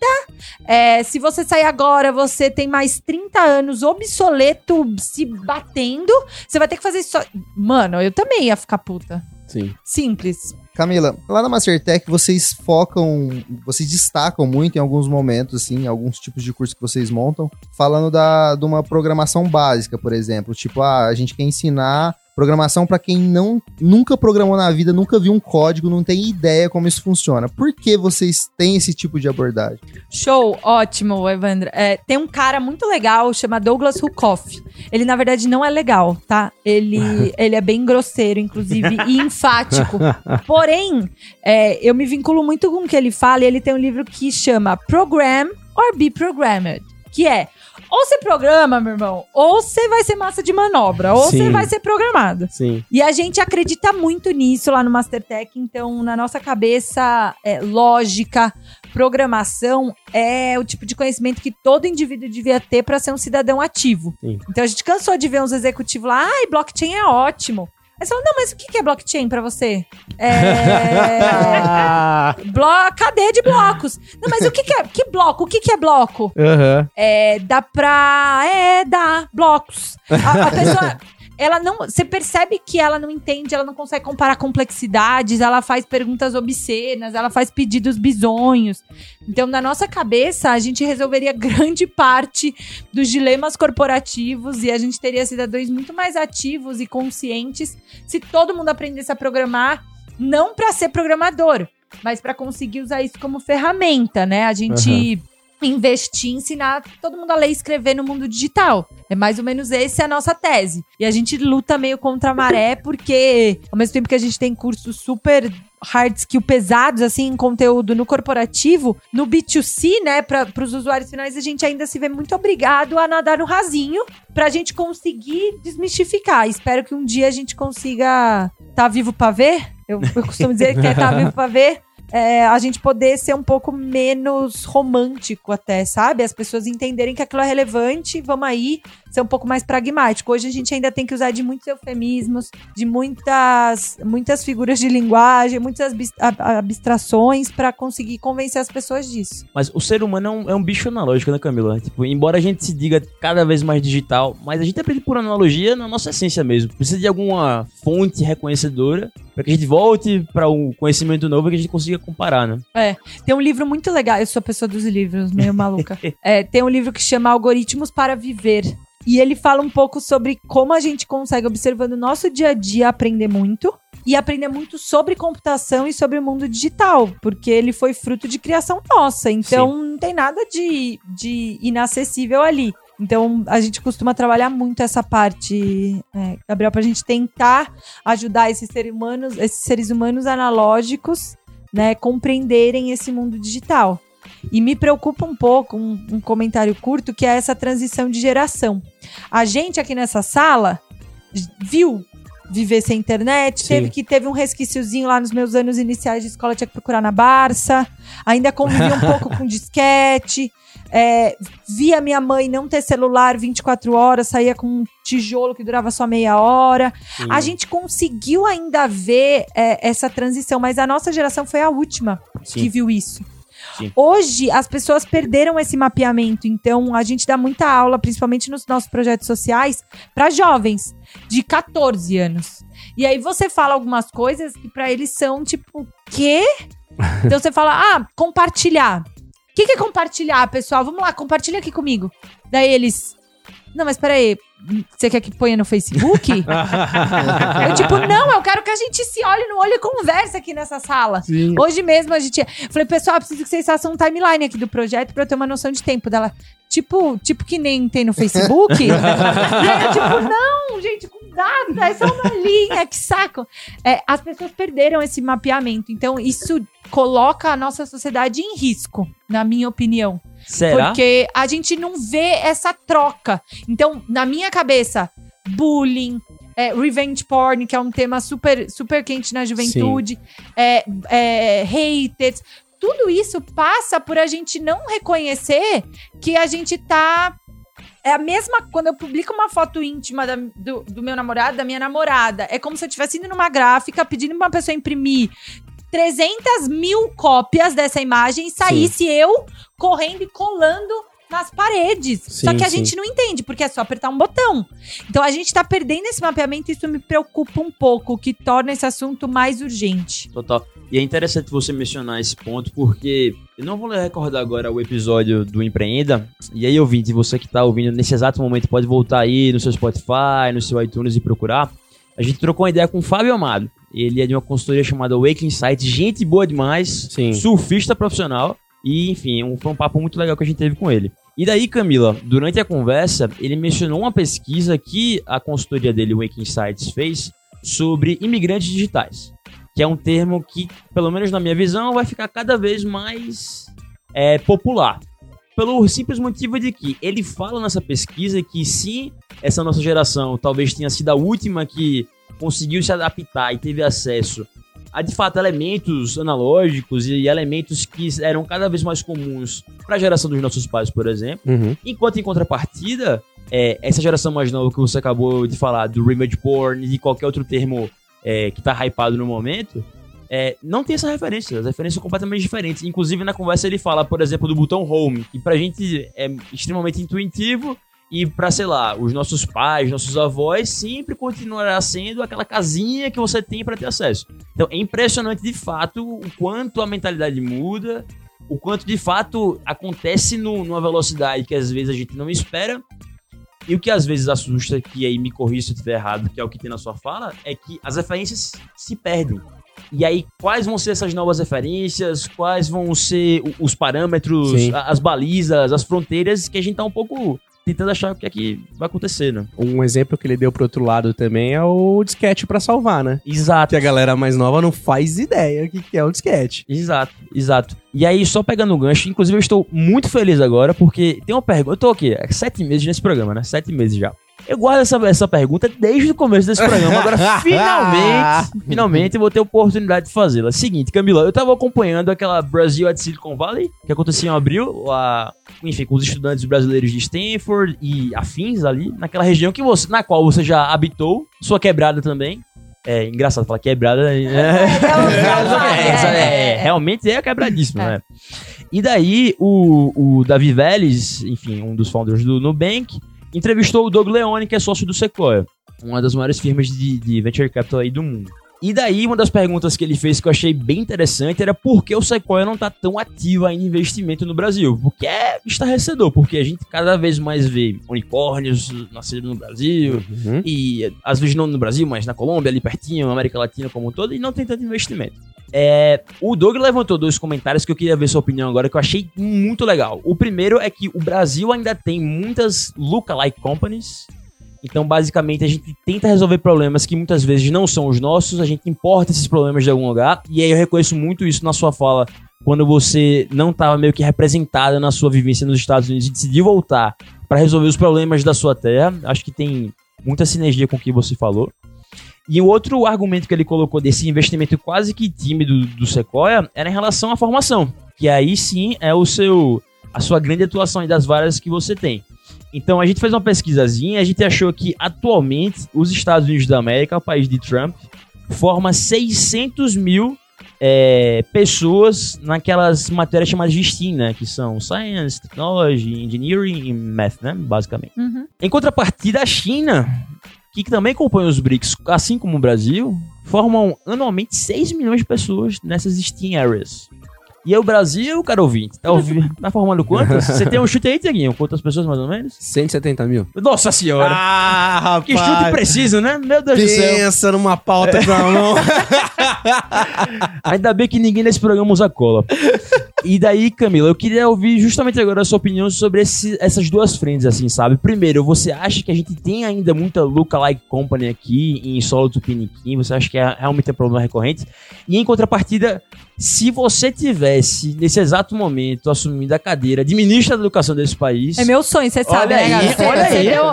É, se você sair agora, você tem mais 30 anos obsoleto se batendo. Você vai ter que fazer isso. só- Mano, eu também ia ficar puta. Sim. Simples. Camila, lá na Mastertech vocês focam, vocês destacam muito em alguns momentos, assim, alguns tipos de curso que vocês montam, falando da, de uma programação básica, por exemplo. Tipo, ah, a gente quer ensinar programação para quem não nunca programou na vida, nunca viu um código, não tem ideia como isso funciona. Por que vocês têm esse tipo de abordagem? Show, ótimo, Evandro. É, tem um cara muito legal, chama Douglas Rukoff. Ele, na verdade, não é legal, tá? Ele, ele é bem grosseiro, inclusive, e enfático. Porém, é, eu me vinculo muito com o que ele fala, e ele tem um livro que chama Program or Be Programmed, que é ou você programa, meu irmão, ou você vai ser massa de manobra, ou Sim. você vai ser programado. Sim. E a gente acredita muito nisso lá no Mastertech, então na nossa cabeça, é, lógica, programação é o tipo de conhecimento que todo indivíduo devia ter para ser um cidadão ativo. Sim. Então a gente cansou de ver uns executivos lá, ai, blockchain é ótimo. Aí você fala, não, mas o que é blockchain para você? É. Blo cadeia de blocos. Não, mas o que, que é? Que bloco? O que, que é bloco? Aham. É, dá pra. É, dá. Blocos. A, a pessoa. Ela não. Você percebe que ela não entende, ela não consegue comparar complexidades, ela faz perguntas obscenas, ela faz pedidos bizonhos. Então, na nossa cabeça, a gente resolveria grande parte dos dilemas corporativos e a gente teria cidadãos muito mais ativos e conscientes se todo mundo aprendesse a programar, não para ser programador, mas para conseguir usar isso como ferramenta, né? A gente investir, ensinar todo mundo a ler e escrever no mundo digital. É mais ou menos essa a nossa tese. E a gente luta meio contra a maré, porque ao mesmo tempo que a gente tem cursos super hard skill pesados, assim, em conteúdo no corporativo, no B2C, né, para os usuários finais, a gente ainda se vê muito obrigado a nadar no rasinho pra gente conseguir desmistificar. Espero que um dia a gente consiga estar tá vivo pra ver. Eu, eu costumo dizer que é estar tá vivo pra ver é, a gente poder ser um pouco menos romântico até, sabe? As pessoas entenderem que aquilo é relevante, vamos aí ser um pouco mais pragmático. Hoje a gente ainda tem que usar de muitos eufemismos, de muitas, muitas figuras de linguagem, muitas abstrações para conseguir convencer as pessoas disso. Mas o ser humano é um, é um bicho analógico, né, Camila? Tipo, embora a gente se diga cada vez mais digital, mas a gente aprende por analogia na nossa essência mesmo. Precisa de alguma fonte reconhecedora para que a gente volte para um conhecimento novo e que a gente consiga comparar, né? É. Tem um livro muito legal, eu sou a pessoa dos livros, meio maluca. é, tem um livro que chama Algoritmos para Viver. E ele fala um pouco sobre como a gente consegue, observando o nosso dia a dia, aprender muito. E aprender muito sobre computação e sobre o mundo digital, porque ele foi fruto de criação nossa. Então Sim. não tem nada de, de inacessível ali. Então, a gente costuma trabalhar muito essa parte, é, Gabriel, para a gente tentar ajudar esses seres humanos, esses seres humanos analógicos, né, compreenderem esse mundo digital. E me preocupa um pouco um, um comentário curto que é essa transição de geração. A gente aqui nessa sala viu viver sem internet, Sim. teve que teve um resquíciozinho lá nos meus anos iniciais de escola, tinha que procurar na Barça, ainda convivi um pouco com disquete, é, via minha mãe não ter celular 24 horas, saía com um tijolo que durava só meia hora. Sim. A gente conseguiu ainda ver é, essa transição, mas a nossa geração foi a última Sim. que viu isso. Sim. Hoje, as pessoas perderam esse mapeamento, então a gente dá muita aula, principalmente nos nossos projetos sociais, para jovens de 14 anos. E aí você fala algumas coisas que para eles são tipo, quê? Então você fala, ah, compartilhar que, que é compartilhar, pessoal? Vamos lá, compartilha aqui comigo. Daí eles. Não, mas peraí, você quer que ponha no Facebook? eu, tipo, não, eu quero que a gente se olhe no olho e converse aqui nessa sala. Sim. Hoje mesmo a gente. Falei, pessoal, preciso que vocês façam um timeline aqui do projeto pra eu ter uma noção de tempo dela. Tipo, tipo que nem tem no Facebook. e aí eu, tipo, não, gente, com data, é só uma linha, que saco. É, as pessoas perderam esse mapeamento. Então, isso coloca a nossa sociedade em risco, na minha opinião. Será? Porque a gente não vê essa troca. Então, na minha cabeça, bullying, é, revenge porn, que é um tema super, super quente na juventude, é, é, haters, tudo isso passa por a gente não reconhecer que a gente tá. É a mesma. Quando eu publico uma foto íntima da, do, do, meu namorado, da minha namorada, é como se eu estivesse indo numa gráfica pedindo pra uma pessoa imprimir 300 mil cópias dessa imagem e saísse Sim. eu correndo e colando nas paredes. Sim, Só que a sim. gente não entende, porque é só apertar um botão. Então a gente tá perdendo esse mapeamento e isso me preocupa um pouco, o que torna esse assunto mais urgente. Total. E é interessante você mencionar esse ponto, porque eu não vou recordar agora o episódio do Empreenda. E aí, ouvinte, você que tá ouvindo nesse exato momento, pode voltar aí no seu Spotify, no seu iTunes e procurar. A gente trocou uma ideia com o Fábio Amado. Ele é de uma consultoria chamada Wake Insight, gente boa demais, Sim. surfista profissional. E, enfim, um, foi um papo muito legal que a gente teve com ele. E daí, Camila, durante a conversa, ele mencionou uma pesquisa que a consultoria dele, Wake Insights, fez sobre imigrantes digitais. Que é um termo que, pelo menos na minha visão, vai ficar cada vez mais é, popular. Pelo simples motivo de que ele fala nessa pesquisa que se essa nossa geração talvez tenha sido a última que conseguiu se adaptar e teve acesso a de fato elementos analógicos e elementos que eram cada vez mais comuns para a geração dos nossos pais, por exemplo. Uhum. Enquanto em contrapartida, é, essa geração mais nova que você acabou de falar, do remade porn e de qualquer outro termo é, que tá hypado no momento, é, não tem essa referência. As referências são completamente diferentes. Inclusive, na conversa ele fala, por exemplo, do botão home, que pra gente é extremamente intuitivo E pra, sei lá, os nossos pais, nossos avós, sempre continuará sendo aquela casinha que você tem para ter acesso. Então é impressionante de fato o quanto a mentalidade muda, o quanto de fato acontece no, numa velocidade que às vezes a gente não espera. E o que às vezes assusta, que aí me corrija se eu estiver errado, que é o que tem na sua fala, é que as referências se perdem. E aí, quais vão ser essas novas referências? Quais vão ser os parâmetros, Sim. as balizas, as fronteiras que a gente tá um pouco tentando achar o que é que vai acontecer, né? Um exemplo que ele deu pro outro lado também é o disquete pra salvar, né? Exato. Que a galera mais nova não faz ideia o que que é o disquete. Exato, exato. E aí, só pegando o gancho, inclusive eu estou muito feliz agora, porque tem uma pergunta. Eu tô aqui, há sete meses nesse programa, né? Sete meses já. Eu guardo essa, essa pergunta desde o começo desse programa. Agora, finalmente, finalmente eu vou ter a oportunidade de fazê-la. Seguinte, Camila, eu tava acompanhando aquela Brasil at Silicon Valley, que acontecia em abril, a, enfim, com os estudantes brasileiros de Stanford e afins ali, naquela região que você, na qual você já habitou, sua quebrada também. É engraçado falar quebrada. né? É, essa é, realmente é quebradíssimo, né? E daí, o, o Davi Vélez, enfim, um dos founders do Nubank, entrevistou o Doug Leone, que é sócio do Sequoia, uma das maiores firmas de, de venture capital aí do mundo. E daí, uma das perguntas que ele fez que eu achei bem interessante era por que o Sequoia não tá tão ativo em investimento no Brasil? Porque é estarrecedor, porque a gente cada vez mais vê unicórnios nascendo no Brasil, Uhum. e às vezes não no Brasil, mas na Colômbia, ali pertinho, América Latina como um todo, e não tem tanto investimento. É, o Doug levantou dois comentários que eu queria ver sua opinião agora, que eu achei muito legal. O primeiro é que o Brasil ainda tem muitas lookalike companies. Então, basicamente, a gente tenta resolver problemas que muitas vezes não são os nossos, a gente importa esses problemas de algum lugar. E aí eu reconheço muito isso na sua fala, quando você não estava meio que representada na sua vivência nos Estados Unidos e decidiu voltar para resolver os problemas da sua terra. Acho que tem muita sinergia com o que você falou. E o outro argumento que ele colocou desse investimento quase que tímido do Sequoia era em relação à formação, que aí sim é o seu a sua grande atuação e das várias que você tem. Então a gente fez uma pesquisazinha, a gente achou que atualmente os Estados Unidos da América, o país de Trump, forma 600 mil é, pessoas naquelas matérias chamadas de STEAM, né? Que são Science, Technology, Engineering e Math, né? Basicamente. Uhum. Em contrapartida, a China, que também compõe os BRICS, assim como o Brasil, formam anualmente 6 milhões de pessoas nessas STEAM areas. E aí o Brasil, cara ouvinte, tá, ouvi- tá formando quantas? Você tem um chute aí, Tiaguinho? Quantas pessoas mais ou menos? 170 mil. Nossa senhora! Ah, que chute preciso, né? Meu Deus do céu! Pensa numa pauta pra mão. Ainda bem que ninguém nesse programa usa cola. E daí, Camila, eu queria ouvir justamente agora a sua opinião sobre esse- essas duas frentes, assim, sabe? Primeiro, você acha que a gente tem ainda muita lookalike company aqui em solo tupiniquim? Você acha que é realmente um problema recorrente? E em contrapartida, se você tivesse, nesse exato momento, assumindo a cadeira de ministra da educação desse país... É meu sonho, você sabe, Olha né, aí? Você- olha você aí. deu-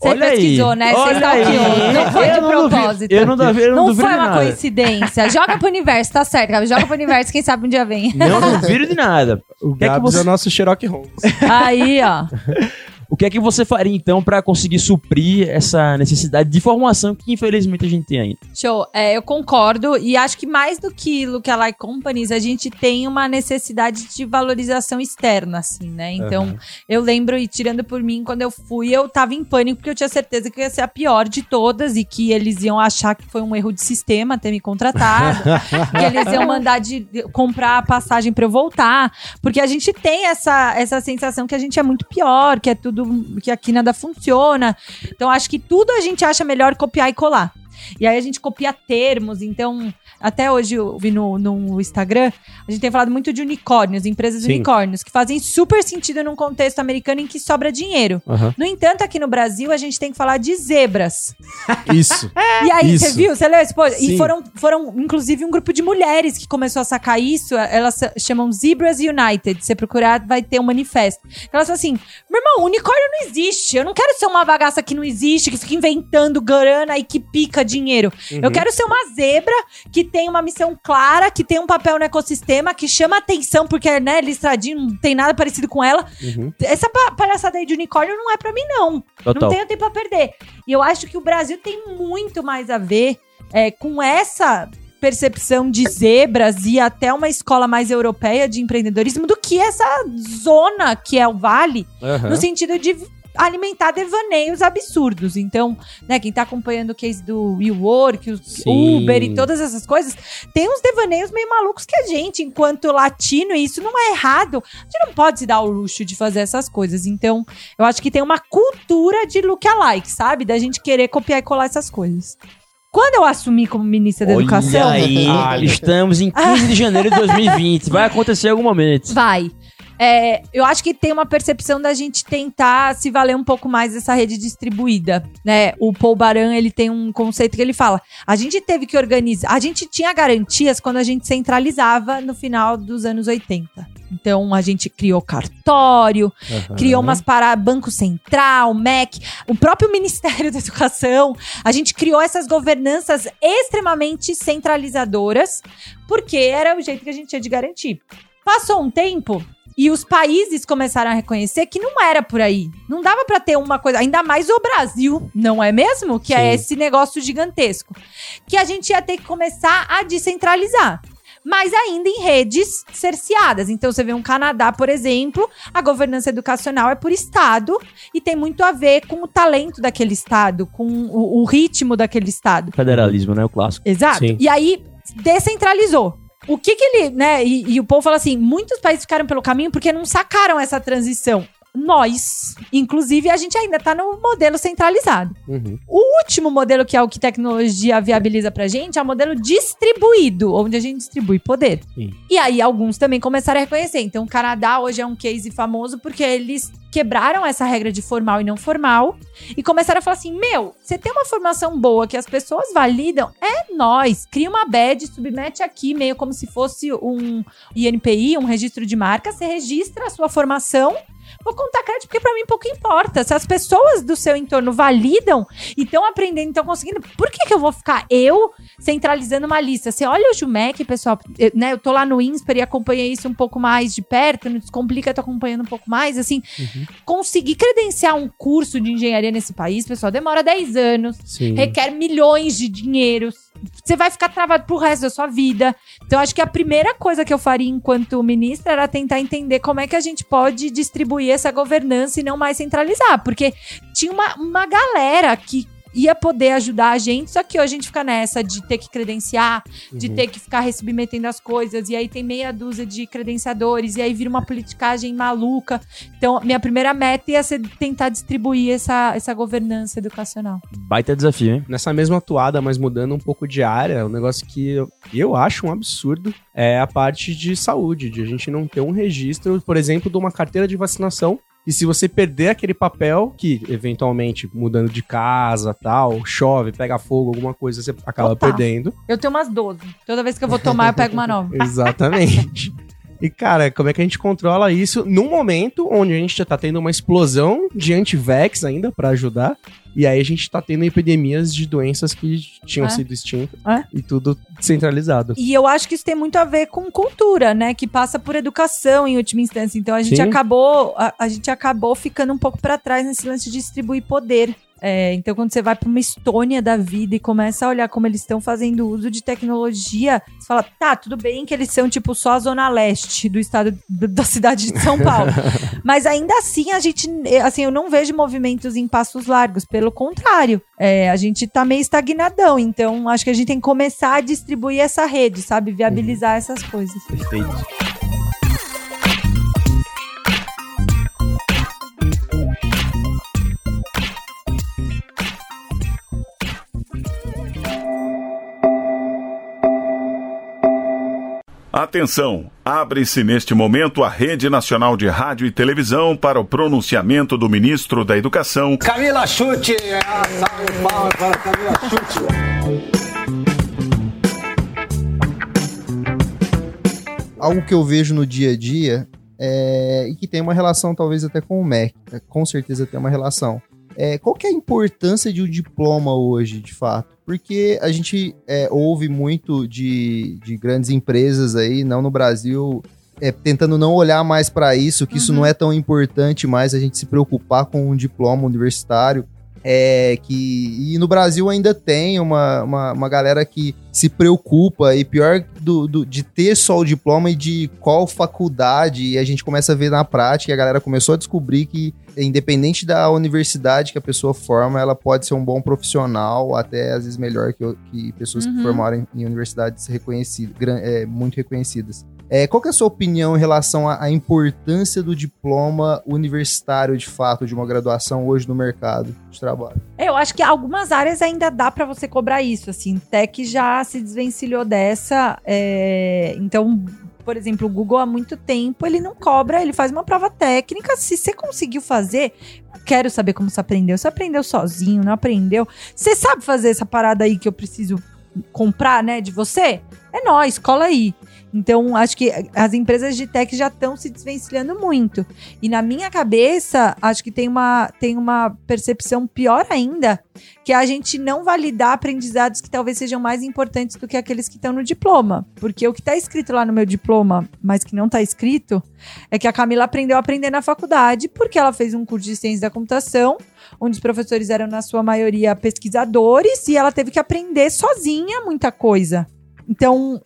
Você Olha pesquisou, aí. né? Você stalkeou. Não foi Eu de não duvido- propósito. eu não duvido- eu não duvido foi uma nada. coincidência. Joga pro universo, tá certo, Gabi. Joga pro universo, quem sabe um dia vem. Não duvido de nada. O que é que Gabs você- é o nosso Sherlock Holmes. Aí, ó. O que é que você faria então pra conseguir suprir essa necessidade de formação que infelizmente a gente tem ainda? Show. É, eu concordo e acho que mais do que lookalike companies, a gente tem uma necessidade de valorização externa, assim, né? Então, eu lembro, e tirando por mim, quando eu fui, eu tava em pânico porque eu tinha certeza que eu ia ser a pior de todas e que eles iam achar que foi um erro de sistema ter me contratado, que eles iam mandar de, comprar a passagem pra eu voltar, porque a gente tem essa, essa sensação que a gente é muito pior, que é tudo, que aqui nada funciona. Então, acho que tudo a gente acha melhor copiar e colar. E aí a gente copia termos, então, até hoje eu vi no, no Instagram, a gente tem falado muito de unicórnios, empresas Sim. unicórnios, que fazem super sentido num contexto americano em que sobra dinheiro. Aham. No entanto, aqui no Brasil, a gente tem que falar de zebras. Isso. E aí, Isso. você viu? Você leu esse post? Sim. E foram, foram, inclusive, um grupo de mulheres que começou a sacar isso. Elas chamam Zebras United. Você procurar, vai ter um manifesto. Elas falam assim: meu irmão, unicórnio não existe. Eu não quero ser uma bagaça que não existe, que fica inventando grana e que pica dinheiro. Uhum. Eu quero ser uma zebra que tem uma missão clara, que tem um papel no ecossistema, que chama atenção, porque, né, listradinho não tem nada parecido com ela. Uhum. Essa pa- palhaçada aí de unicórnio não é pra mim, não. Total. Não tenho tempo a perder. E eu acho que o Brasil tem muito mais a ver é, com essa percepção de zebras e até uma escola mais europeia de empreendedorismo do que essa zona que é o Vale, Aham. no sentido de alimentar devaneios absurdos. Então, né, quem tá acompanhando o case do WeWork, o Sim. Uber e todas essas coisas, tem uns devaneios meio malucos que a gente, enquanto latino, e isso não é errado, a gente não pode se dar o luxo de fazer essas coisas. Então, eu acho que tem uma cultura de look-alike, sabe? Da gente querer copiar e colar essas coisas. Quando eu assumi como ministra da Educação, Olha aí, Olha. estamos em 15 de janeiro de 2020. Vai acontecer em algum momento. Vai. É, eu acho que tem uma percepção da gente tentar se valer um pouco mais dessa rede distribuída, né? O Paul Baran, ele tem um conceito que ele fala: a gente teve que organizar, a gente tinha garantias quando a gente centralizava no final dos anos 80. Então a gente criou cartório, criou umas para Banco Central, MEC, o próprio Ministério da Educação. A gente criou essas governanças extremamente centralizadoras, porque era o jeito que a gente tinha de garantir. Passou um tempo e os países começaram a reconhecer que não era por aí. Não dava para ter uma coisa, ainda mais o Brasil, não é mesmo? Que é Sim. esse negócio gigantesco. Que a gente ia ter que começar a descentralizar. Mas ainda em redes cerceadas. Então, você vê um Canadá, por exemplo, a governança educacional é por estado e tem muito a ver com o talento daquele estado, com o, o ritmo daquele estado. Federalismo, né? O clássico. Exato. Sim. E aí, descentralizou. O que que ele, né? E, e o povo fala assim: muitos países ficaram pelo caminho porque não sacaram essa transição. Nós, inclusive, a gente ainda tá no modelo centralizado. Uhum. O último modelo, que é o que tecnologia viabiliza pra gente, é o modelo distribuído, onde a gente distribui poder. Sim. E aí, alguns também começaram a reconhecer. Então, o Canadá hoje é um case famoso porque eles quebraram essa regra de formal e não formal e começaram a falar assim: meu, você tem uma formação boa que as pessoas validam, é nós. Cria uma badge, submete aqui, meio como se fosse um INPI, um registro de marca. Você registra a sua formação. Vou contar crédito porque pra mim pouco importa. Se as pessoas do seu entorno validam e estão aprendendo, estão conseguindo, por que, que eu vou ficar eu centralizando uma lista? Você olha o Jumec, pessoal, eu, né? Eu tô lá no INSPER e acompanhei isso um pouco mais de perto, no Descomplica, eu tô acompanhando um pouco mais, assim. Conseguir credenciar um curso de engenharia nesse país, pessoal, demora 10 anos Sim. requer milhões de dinheiros. Você vai ficar travado pro resto da sua vida. Então, acho que a primeira coisa que eu faria enquanto ministra era tentar entender como é que a gente pode distribuir essa governança e não mais centralizar. Porque tinha uma, uma galera que ia poder ajudar a gente, só que hoje a gente fica nessa de ter que credenciar, de ter que ficar resubmetendo as coisas, e aí tem meia dúzia de credenciadores, e aí vira uma politicagem maluca. Então, minha primeira meta ia ser tentar distribuir essa, essa governança educacional. Baita desafio, hein? Nessa mesma toada, mas mudando um pouco de área, um negócio que eu, eu acho um absurdo é a parte de saúde, de a gente não ter um registro, por exemplo, de uma carteira de vacinação. E se você perder aquele papel, que eventualmente mudando de casa, tal, chove, pega fogo, alguma coisa, você acaba Total. perdendo. Eu tenho umas 12. Toda vez que eu vou tomar, eu pego uma nova. Exatamente. E, cara, como é que a gente controla isso num momento onde a gente já tá tendo uma explosão de anti-vax ainda pra ajudar? E aí a gente tá tendo epidemias de doenças que tinham É. sido extintas É. e tudo centralizado. E eu acho que isso tem muito a ver com cultura, né? Que passa por educação em última instância. Então a gente Sim. acabou, a, a gente acabou ficando um pouco pra trás nesse lance de distribuir poder. É, então, quando você vai pra uma Estônia da vida e começa a olhar como eles estão fazendo uso de tecnologia, você fala, tá, tudo bem que eles são, tipo, só a zona leste do estado do- da cidade de São Paulo. Mas ainda assim, a gente, assim, eu não vejo movimentos em passos largos. Pelo contrário, é, a gente tá meio estagnadão. Então, acho que a gente tem que começar a distribuir essa rede, sabe? Viabilizar essas coisas. Perfeito. Atenção! Abre-se neste momento a Rede Nacional de Rádio e Televisão para o pronunciamento do ministro da Educação, Camila Chute, salve palmas para Camila Chute. algo que eu vejo no dia a dia é, e que tem uma relação talvez até com o MEC, né? com certeza tem uma relação. É, qual que é a importância de um diploma hoje, de fato? Porque a gente é, ouve muito de, de grandes empresas aí, não no Brasil, é, tentando não olhar mais para isso, que isso Uhum. não é tão importante mais a gente se preocupar com um diploma universitário. É que, e no Brasil ainda tem uma, uma, uma galera que se preocupa, e pior do, do- de ter só o diploma e de qual faculdade, e a gente começa a ver na prática, e a galera começou a descobrir que, independente da universidade que a pessoa forma, ela pode ser um bom profissional, até às vezes melhor que, que pessoas que Uhum. formaram em, em universidades reconhecidas, é, muito reconhecidas. É, qual é a sua opinião em relação à, à importância do diploma universitário, de fato, de uma graduação hoje no mercado de trabalho? Eu acho que algumas áreas ainda dá pra você cobrar isso, assim. Tech já se desvencilhou dessa. é, Então, por exemplo, o Google há muito tempo ele não cobra, ele faz uma prova técnica. Se você conseguiu fazer, quero saber como você aprendeu. Você aprendeu sozinho, não aprendeu? Você sabe fazer essa parada aí que eu preciso comprar, né, de você? É nóis, cola aí. Então, acho que as empresas de tech já estão se desvencilhando muito. E na minha cabeça, acho que tem uma, tem uma percepção pior ainda, que é a gente não validar aprendizados que talvez sejam mais importantes do que aqueles que estão no diploma. Porque o que está escrito lá no meu diploma, mas que não está escrito, é que a Camila aprendeu a aprender na faculdade, porque ela fez um curso de ciência da computação, onde os professores eram, na sua maioria, pesquisadores, e ela teve que aprender sozinha muita coisa. Então,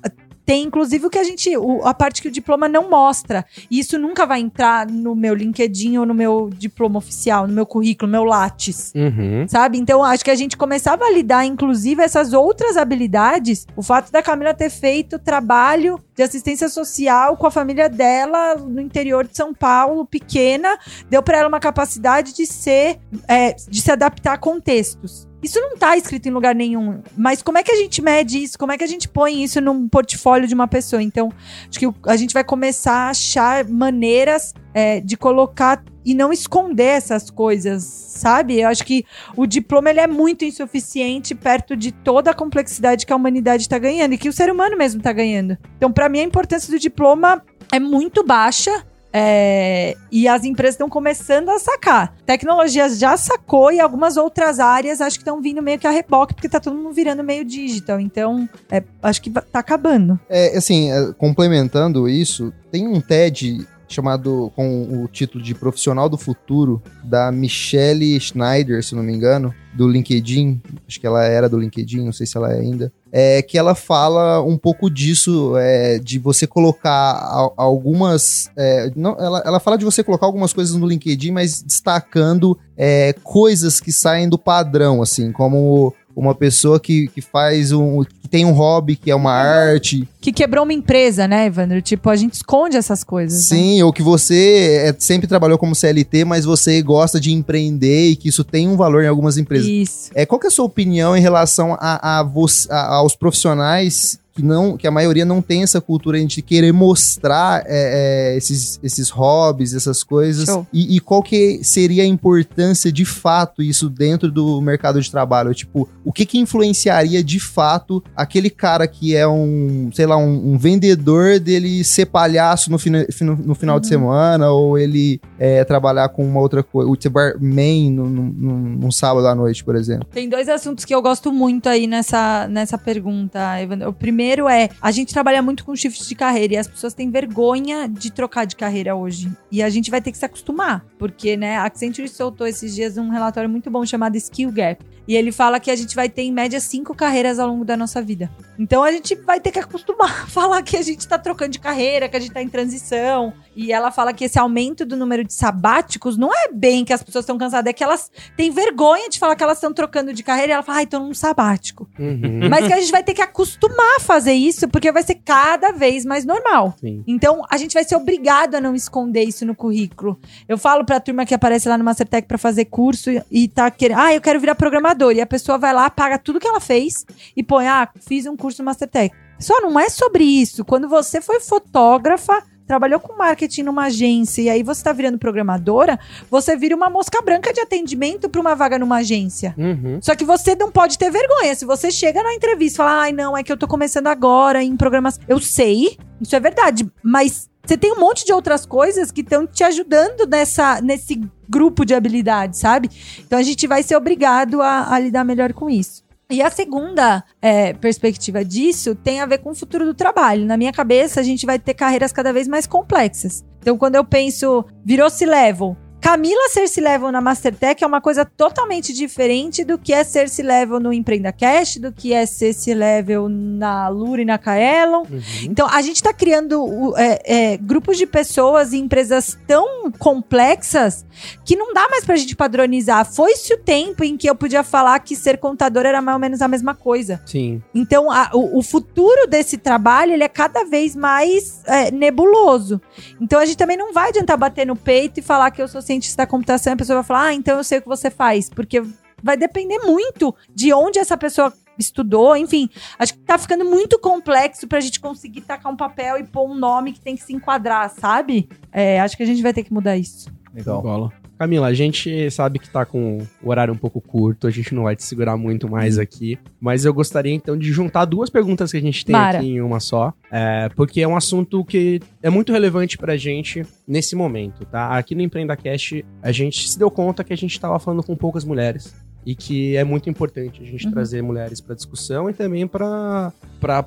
tem inclusive o que a gente. o- a parte que o diploma não mostra. E isso nunca vai entrar no meu LinkedIn ou no meu diploma oficial, no meu currículo, no meu Lattes. Uhum. Sabe? Então, acho que a gente começar a validar, inclusive, essas outras habilidades. O fato da Camila ter feito trabalho de assistência social com a família dela no interior de São Paulo, pequena, deu para ela uma capacidade de ser, é, de se adaptar a contextos. Isso não tá escrito em lugar nenhum. Mas como é que a gente mede isso? Como é que a gente põe isso num portfólio de uma pessoa? Então, acho que a gente vai começar a achar maneiras é, de colocar e não esconder essas coisas, sabe? Eu acho que o diploma ele é muito insuficiente perto de toda a complexidade que a humanidade está ganhando e que o ser humano mesmo está ganhando. Então, para mim, a importância do diploma é muito baixa. É, e as empresas estão começando a sacar. Tecnologia já sacou e algumas outras áreas acho que estão vindo meio que a reboque, porque tá todo mundo virando meio digital. Então, é, acho que tá acabando. É, assim, é, complementando isso, tem um TED chamado com o título de Profissional do Futuro, da Michelle Schneider, se não me engano, do LinkedIn, acho que ela era do LinkedIn, não sei se ela é ainda, é que ela fala um pouco disso, é, de você colocar al- algumas, é, não, ela, ela fala de você colocar algumas coisas no LinkedIn, mas destacando é, coisas que saem do padrão, assim, como uma pessoa que, que faz um, que tem um hobby que é uma arte, Que quebrou uma empresa, né, Evandro? Tipo, a gente esconde essas coisas. né? Sim, ou que você é, sempre trabalhou como CLT, mas você gosta de empreender e que isso tem um valor em algumas empresas. Isso. É, qual que é a sua opinião em relação a, a a- aos profissionais que, não, que a maioria não tem essa cultura de querer mostrar é, é, esses, esses hobbies, essas coisas? E, e qual que seria a importância de fato isso dentro do mercado de trabalho? Tipo, o que que influenciaria de fato aquele cara que é um, sei lá, um, um vendedor dele ser palhaço no, fina- fino- no final de semana ou ele é, trabalhar com uma outra coisa, o ser barman num, num, num sábado à noite, por exemplo? Tem dois assuntos que eu gosto muito aí nessa, nessa pergunta, Evandro. O primeiro é, a gente trabalha muito com shift de carreira e as pessoas têm vergonha de trocar de carreira hoje. E a gente vai ter que se acostumar, porque, né, a Accenture soltou esses dias um relatório muito bom chamado Skill Gap. E ele fala que a gente vai ter, em média, cinco carreiras ao longo da nossa vida. Então a gente vai ter que acostumar a falar que a gente tá trocando de carreira, que a gente tá em transição. E ela fala que esse aumento do número de sabáticos não é bem que as pessoas estão cansadas, é que elas têm vergonha de falar que elas estão trocando de carreira e ela fala, ai, tô num sabático. Uhum. Mas que a gente vai ter que acostumar a fazer isso, porque vai ser cada vez mais normal. Sim. Então, a gente vai ser obrigado a não esconder isso no currículo. Eu falo pra turma que aparece lá no Mastertech pra fazer curso e, e tá querendo, ah, eu quero virar programador. E a pessoa vai lá, paga tudo que ela fez e põe, ah, fiz um curso no Mastertech. Só não é sobre isso. Quando você foi fotógrafa, trabalhou com marketing numa agência e aí você tá virando programadora, você vira uma mosca branca de atendimento pra uma vaga numa agência. Uhum. Só que você não pode ter vergonha. Se você chega na entrevista e fala, ai, não, é que eu tô começando agora em programação. Eu sei, isso é verdade, mas você tem um monte de outras coisas que estão te ajudando nessa, nesse grupo de habilidades, sabe? Então a gente vai ser obrigado a, a lidar melhor com isso. E a segunda é, perspectiva disso tem a ver com o futuro do trabalho. Na minha cabeça, a gente vai ter carreiras cada vez mais complexas. Então, quando eu penso, virou C-level, Camila ser se level na Mastertech é uma coisa totalmente diferente do que é ser se level no Empreenda Cash, do que é ser se level na Lura e na Kaelon. Uhum. Então, a gente está criando é, é, grupos de pessoas e empresas tão complexas que não dá mais pra gente padronizar. Foi-se o tempo em que eu podia falar que ser contador era mais ou menos a mesma coisa. Sim. Então, a- o, o futuro desse trabalho ele é cada vez mais é, nebuloso. Então, a gente também não vai adiantar bater no peito e falar que eu sou cientista da computação a pessoa vai falar, ah, então eu sei o que você faz. Porque vai depender muito de onde essa pessoa estudou, enfim. Acho que tá ficando muito complexo pra gente conseguir tacar um papel e pôr um nome que tem que se enquadrar, sabe? É, acho que a gente vai ter que mudar isso. Legal. Bola. Camila, a gente sabe que tá com o horário um pouco curto, a gente não vai te segurar muito mais aqui, mas eu gostaria então de juntar duas perguntas que a gente tem Mara. aqui em uma só, é, porque é um assunto que é muito relevante pra gente nesse momento, tá? Aqui no Empreenda Cash, a gente se deu conta que a gente tava falando com poucas mulheres e que é muito importante a gente Uhum. trazer mulheres pra discussão e também pra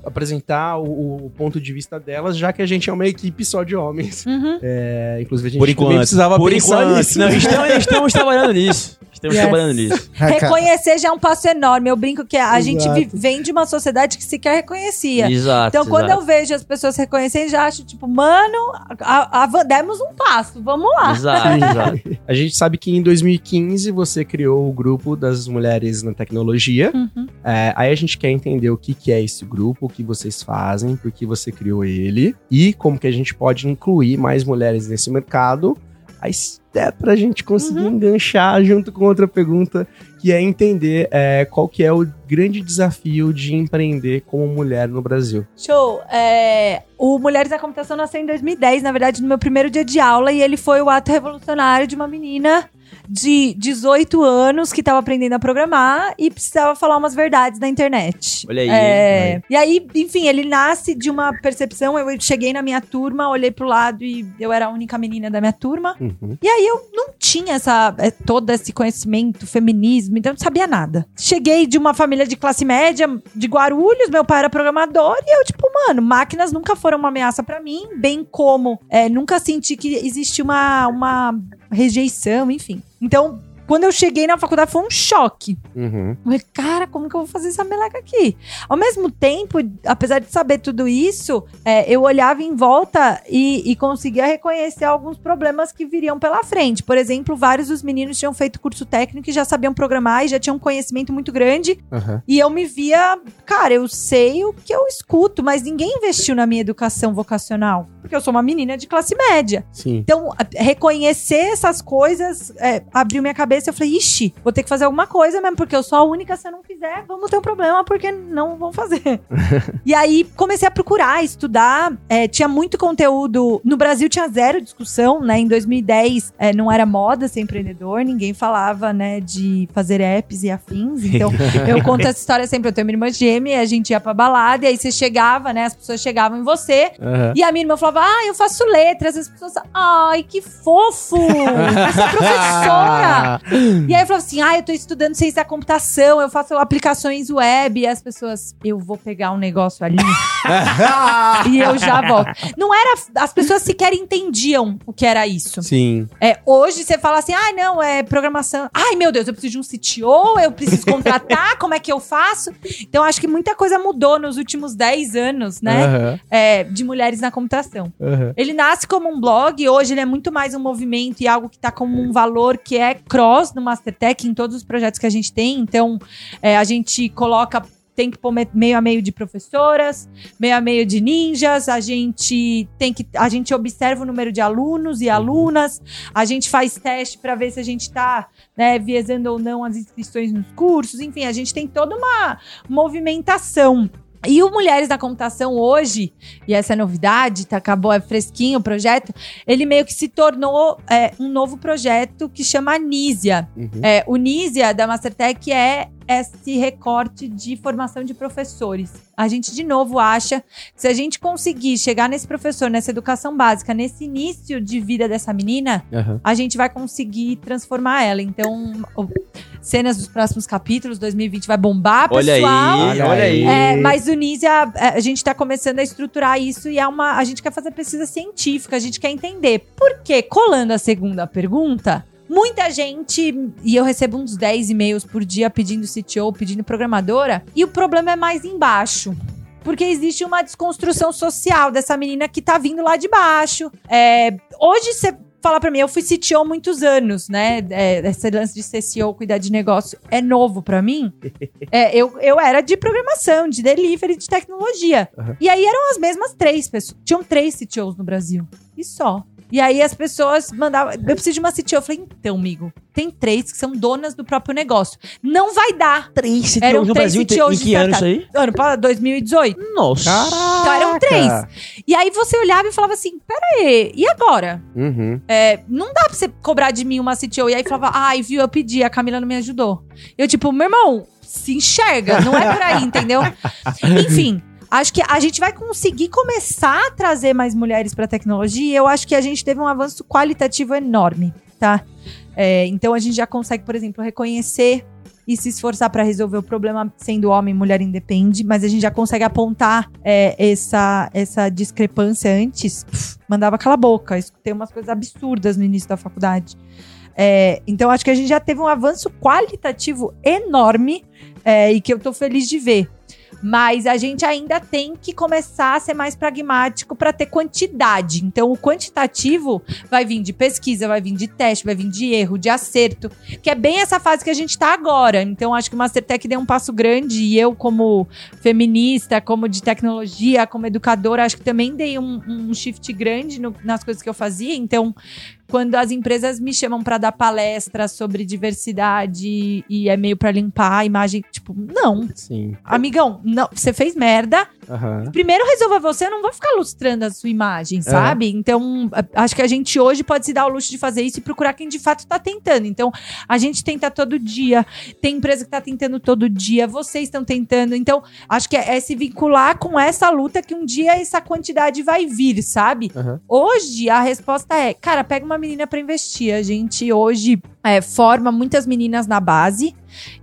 apresentar o, o ponto de vista delas, já que a gente é uma equipe só de homens. Uhum. É, inclusive a gente Por enquanto. precisava por pensar enquanto. nisso. Não, estamos, estamos trabalhando nisso. Estamos Yes. trabalhando nisso. Reconhecer já é um passo enorme. Eu brinco que a gente Exato. vi- vem de uma sociedade que sequer reconhecia. Exato. Então, quando exato. eu vejo as pessoas reconhecendo, já acho, tipo, mano, a- a- demos um passo, vamos lá. Exato, exato. A gente sabe que em 2015 você criou o grupo das mulheres na tecnologia. Uhum. É, aí a gente quer entender o que, que é esse grupo, o que vocês fazem, por que você criou ele e como que a gente pode incluir mais mulheres nesse mercado. Aí é pra gente conseguir Uhum. enganchar junto com outra pergunta, que é entender é, qual que é o grande desafio de empreender como mulher no Brasil. Show. É, o Mulheres da Computação nasceu em 2010, na verdade, no meu primeiro dia de aula, e ele foi o ato revolucionário de uma menina de 18 anos que estava aprendendo a programar e precisava falar umas verdades na internet. Olha aí, É? E aí, enfim, ele nasce de uma percepção. Eu cheguei na minha turma, olhei pro lado e eu era a única menina da minha turma. Uhum. E aí eu não tinha essa, é, todo esse conhecimento, feminismo, então eu não sabia nada. Cheguei de uma família de classe média, de Guarulhos, meu pai era programador, e eu, tipo, mano, máquinas nunca foram uma ameaça pra mim, bem como é, nunca senti que existia uma, uma rejeição, enfim. Então, quando eu cheguei na faculdade foi um choque. Uhum. Eu falei, cara, como que eu vou fazer essa meleca aqui? Ao mesmo tempo, apesar de saber tudo isso, é, eu olhava em volta e, e conseguia reconhecer alguns problemas que viriam pela frente. Por exemplo, vários dos meninos tinham feito curso técnico e já sabiam programar e já tinham um conhecimento muito grande. Aham. E eu me via, cara, eu sei o que eu escuto, mas ninguém investiu na minha educação vocacional. Porque eu sou uma menina de classe média. Sim. Então, reconhecer essas coisas é, abriu minha cabeça e eu falei, ixi, vou ter que fazer alguma coisa mesmo, porque eu sou a única, se eu não fizer, vamos ter um problema, porque não vão fazer. e aí comecei a procurar, estudar. é, tinha muito conteúdo. No Brasil tinha zero discussão, né? Em 2010 é, não era moda ser empreendedor, ninguém falava, né, de fazer apps e afins. Então, eu conto essa história sempre. Eu tenho uma irmã gêmea, a gente ia pra balada, e aí você chegava, né? As pessoas chegavam em você, Aham. e a minha irmã falava, ah, eu faço letras. As pessoas, ai, que fofo! Você é professora! e aí eu falava assim, ah, eu tô estudando ciência da computação, eu faço aplicações web. E as pessoas, eu vou pegar um negócio ali e eu já volto. Não era, as pessoas sequer entendiam o que era isso. Sim. É, hoje você fala assim, ai, não, é programação. Ai, meu Deus, eu preciso de um CTO, eu preciso contratar, como é que eu faço? Então, acho que muita coisa mudou nos últimos 10 anos, né? Aham. é, de mulheres na computação. Aham. Ele nasce como um blog, hoje ele é muito mais um movimento e algo que está como um valor que é cross no Mastertech, em todos os projetos que a gente tem. Então, é, a gente coloca. Tem que pôr me- meio a meio de professoras, meio a meio de ninjas, a gente tem que. A gente observa o número de alunos e alunas, a gente faz teste para ver se a gente está né, viesando ou não as inscrições nos cursos, enfim, a gente tem toda uma movimentação. E o Mulheres da Computação hoje, e essa é novidade, tá, acabou, é fresquinho o projeto, ele meio que se tornou é, um novo projeto que chama Nísia. Uhum. É, o Nísia da Mastertech é esse recorte de formação de professores. A gente, de novo, acha que se a gente conseguir chegar nesse professor, nessa educação básica, nesse início de vida dessa menina, Aham. a gente vai conseguir transformar ela. Então, cenas dos próximos capítulos, 2020 vai bombar, Olha aí, pessoal. olha aí. É, mas o Nízia, é, a gente tá começando a estruturar isso e é uma. A gente quer fazer pesquisa científica, a gente quer entender. Por quê? Colando a segunda pergunta. Muita gente, e eu recebo uns 10 e-mails por dia pedindo CTO, pedindo programadora, e o problema é mais embaixo. Porque existe uma desconstrução social dessa menina que tá vindo lá de baixo. É, hoje você fala pra mim, eu fui CTO há muitos anos, né? É, esse lance de ser CEO, cuidar de negócio, é novo pra mim. É, eu, eu era de programação, de delivery, de tecnologia. E aí eram as mesmas três pessoas. Tinham três CTOs no Brasil. E só. E aí as pessoas mandavam. Eu preciso de uma CTO. Eu falei, então, amigo, tem três que são donas do próprio negócio. Não vai dar. Três CTOs Eram no três Brasil, CTOs em de que ano isso aí? Ano para 2018. Nossa. Caraca! Então eram três. E aí você olhava e falava assim: pera aí, e agora? Uhum. É, não dá pra você cobrar de mim uma CTO. E aí falava, ai, viu, eu pedi, a Camila não me ajudou. Eu, tipo, meu irmão, se enxerga, não é por aí, entendeu? Enfim. Acho que a gente vai conseguir começar a trazer mais mulheres pra tecnologia. e Eu acho que a gente teve um avanço qualitativo enorme, tá? É, então a gente já consegue, por exemplo, reconhecer e se esforçar pra resolver o problema sendo homem e mulher independe, mas a gente já consegue apontar é, essa, essa discrepância antes. Pff, mandava cala a boca, escutei umas coisas absurdas no início da faculdade. É, então acho que a gente já teve um avanço qualitativo enorme é, e que eu tô feliz de ver. Mas a gente ainda tem que começar a ser mais pragmático para ter quantidade. Então, o quantitativo vai vir de pesquisa, vai vir de teste, vai vir de erro, de acerto, que é bem essa fase que a gente tá agora. Então, acho que o Mastertech deu um passo grande e eu, como feminista, como de tecnologia, como educadora, acho que também dei um, um shift grande no- nas coisas que eu fazia. Então, quando as empresas me chamam para dar palestra sobre diversidade e é meio para limpar a imagem, tipo, não, Sim. amigão, não, você fez merda. Aham. Primeiro resolva você, eu não vou ficar lustrando a sua imagem, sabe? Então, a- acho que a gente hoje pode se dar o luxo de fazer isso e procurar quem de fato tá tentando. Então, a gente tenta todo dia, tem empresa que tá tentando todo dia, vocês estão tentando. Então, acho que é, é se vincular com essa luta que um dia essa quantidade vai vir, sabe? Aham. Hoje a resposta é, cara, pega uma menina pra investir. A gente hoje é, forma muitas meninas na base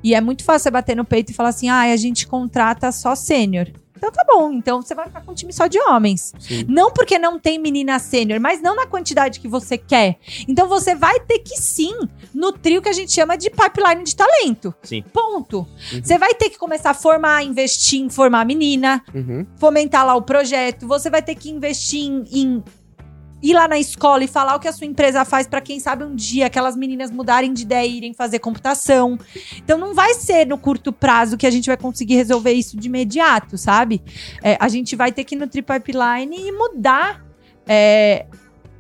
e é muito fácil você bater no peito e falar assim: ah, a gente contrata só sênior. Então tá bom, então você vai ficar com um time só de homens. Sim. Não porque não tem menina sênior, mas não na quantidade que você quer. Então você vai ter que sim nutrir o que a gente chama de pipeline de talento. Sim. Ponto. Você vai ter que começar a formar, investir em formar menina, Uhum. fomentar lá o projeto, você vai ter que investir em, em ir lá na escola e falar o que a sua empresa faz pra quem sabe um dia aquelas meninas mudarem de ideia e irem fazer computação. Então não vai ser no curto prazo que a gente vai conseguir resolver isso de imediato, sabe? É, a gente vai ter que nutrir pipeline e mudar é,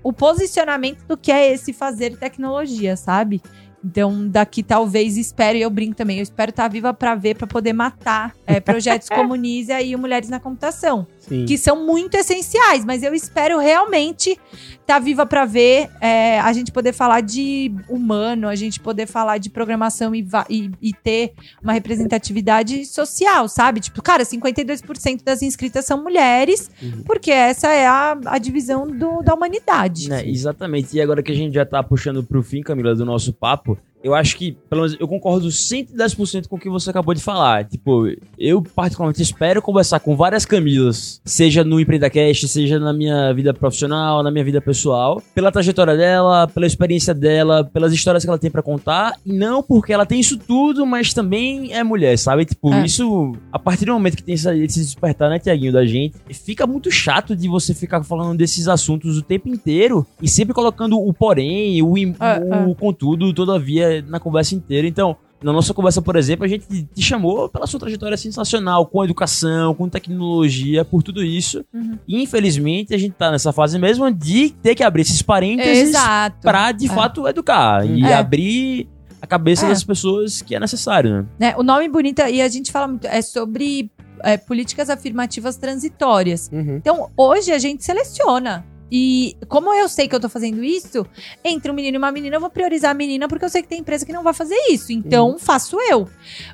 o posicionamento do que é esse fazer tecnologia, sabe? Então, daqui talvez espero, e eu brinco também, eu espero estar viva pra ver, pra poder matar é, projetos como o Nisa e o Mulheres na Computação Sim. que são muito essenciais, mas eu espero realmente estar viva para ver é, a gente poder falar de humano, a gente poder falar de programação e, e- e ter uma representatividade social, sabe? Tipo, cara, 52% das inscritas são mulheres, porque essa é a, a divisão do- da humanidade. Né, exatamente. E agora que a gente já tá puxando pro fim, Camila, do nosso papo, eu acho que, pelo menos, eu concordo 110% com o que você acabou de falar. Tipo, eu particularmente espero conversar com várias Camilas, seja no EmpreendaCast, seja na minha vida profissional, na minha vida pessoal, pela trajetória dela, pela experiência dela, pelas histórias que ela tem pra contar, e não porque ela tem isso tudo, mas também é mulher, sabe? Tipo, É. isso, a partir do momento que tem esse despertar, né, Tiaguinho, da gente, fica muito chato de você ficar falando desses assuntos o tempo inteiro e sempre colocando o porém, o, É, o contudo, todavia, na conversa inteira. Então, na nossa conversa, por exemplo, a gente te chamou pela sua trajetória sensacional, com educação, com tecnologia, por tudo isso. Uhum. E, infelizmente, a gente tá nessa fase mesmo de ter que abrir esses parênteses Exato. pra, de É. fato, educar e É. abrir a cabeça É. das pessoas que é necessário, né? né? O nome bonito, e a gente fala muito, é sobre é, políticas afirmativas transitórias. Uhum. Então, hoje a gente seleciona. E como eu sei que eu tô fazendo isso, entre um menino e uma menina, eu vou priorizar a menina porque eu sei que tem empresa que não vai fazer isso. Então, faço eu.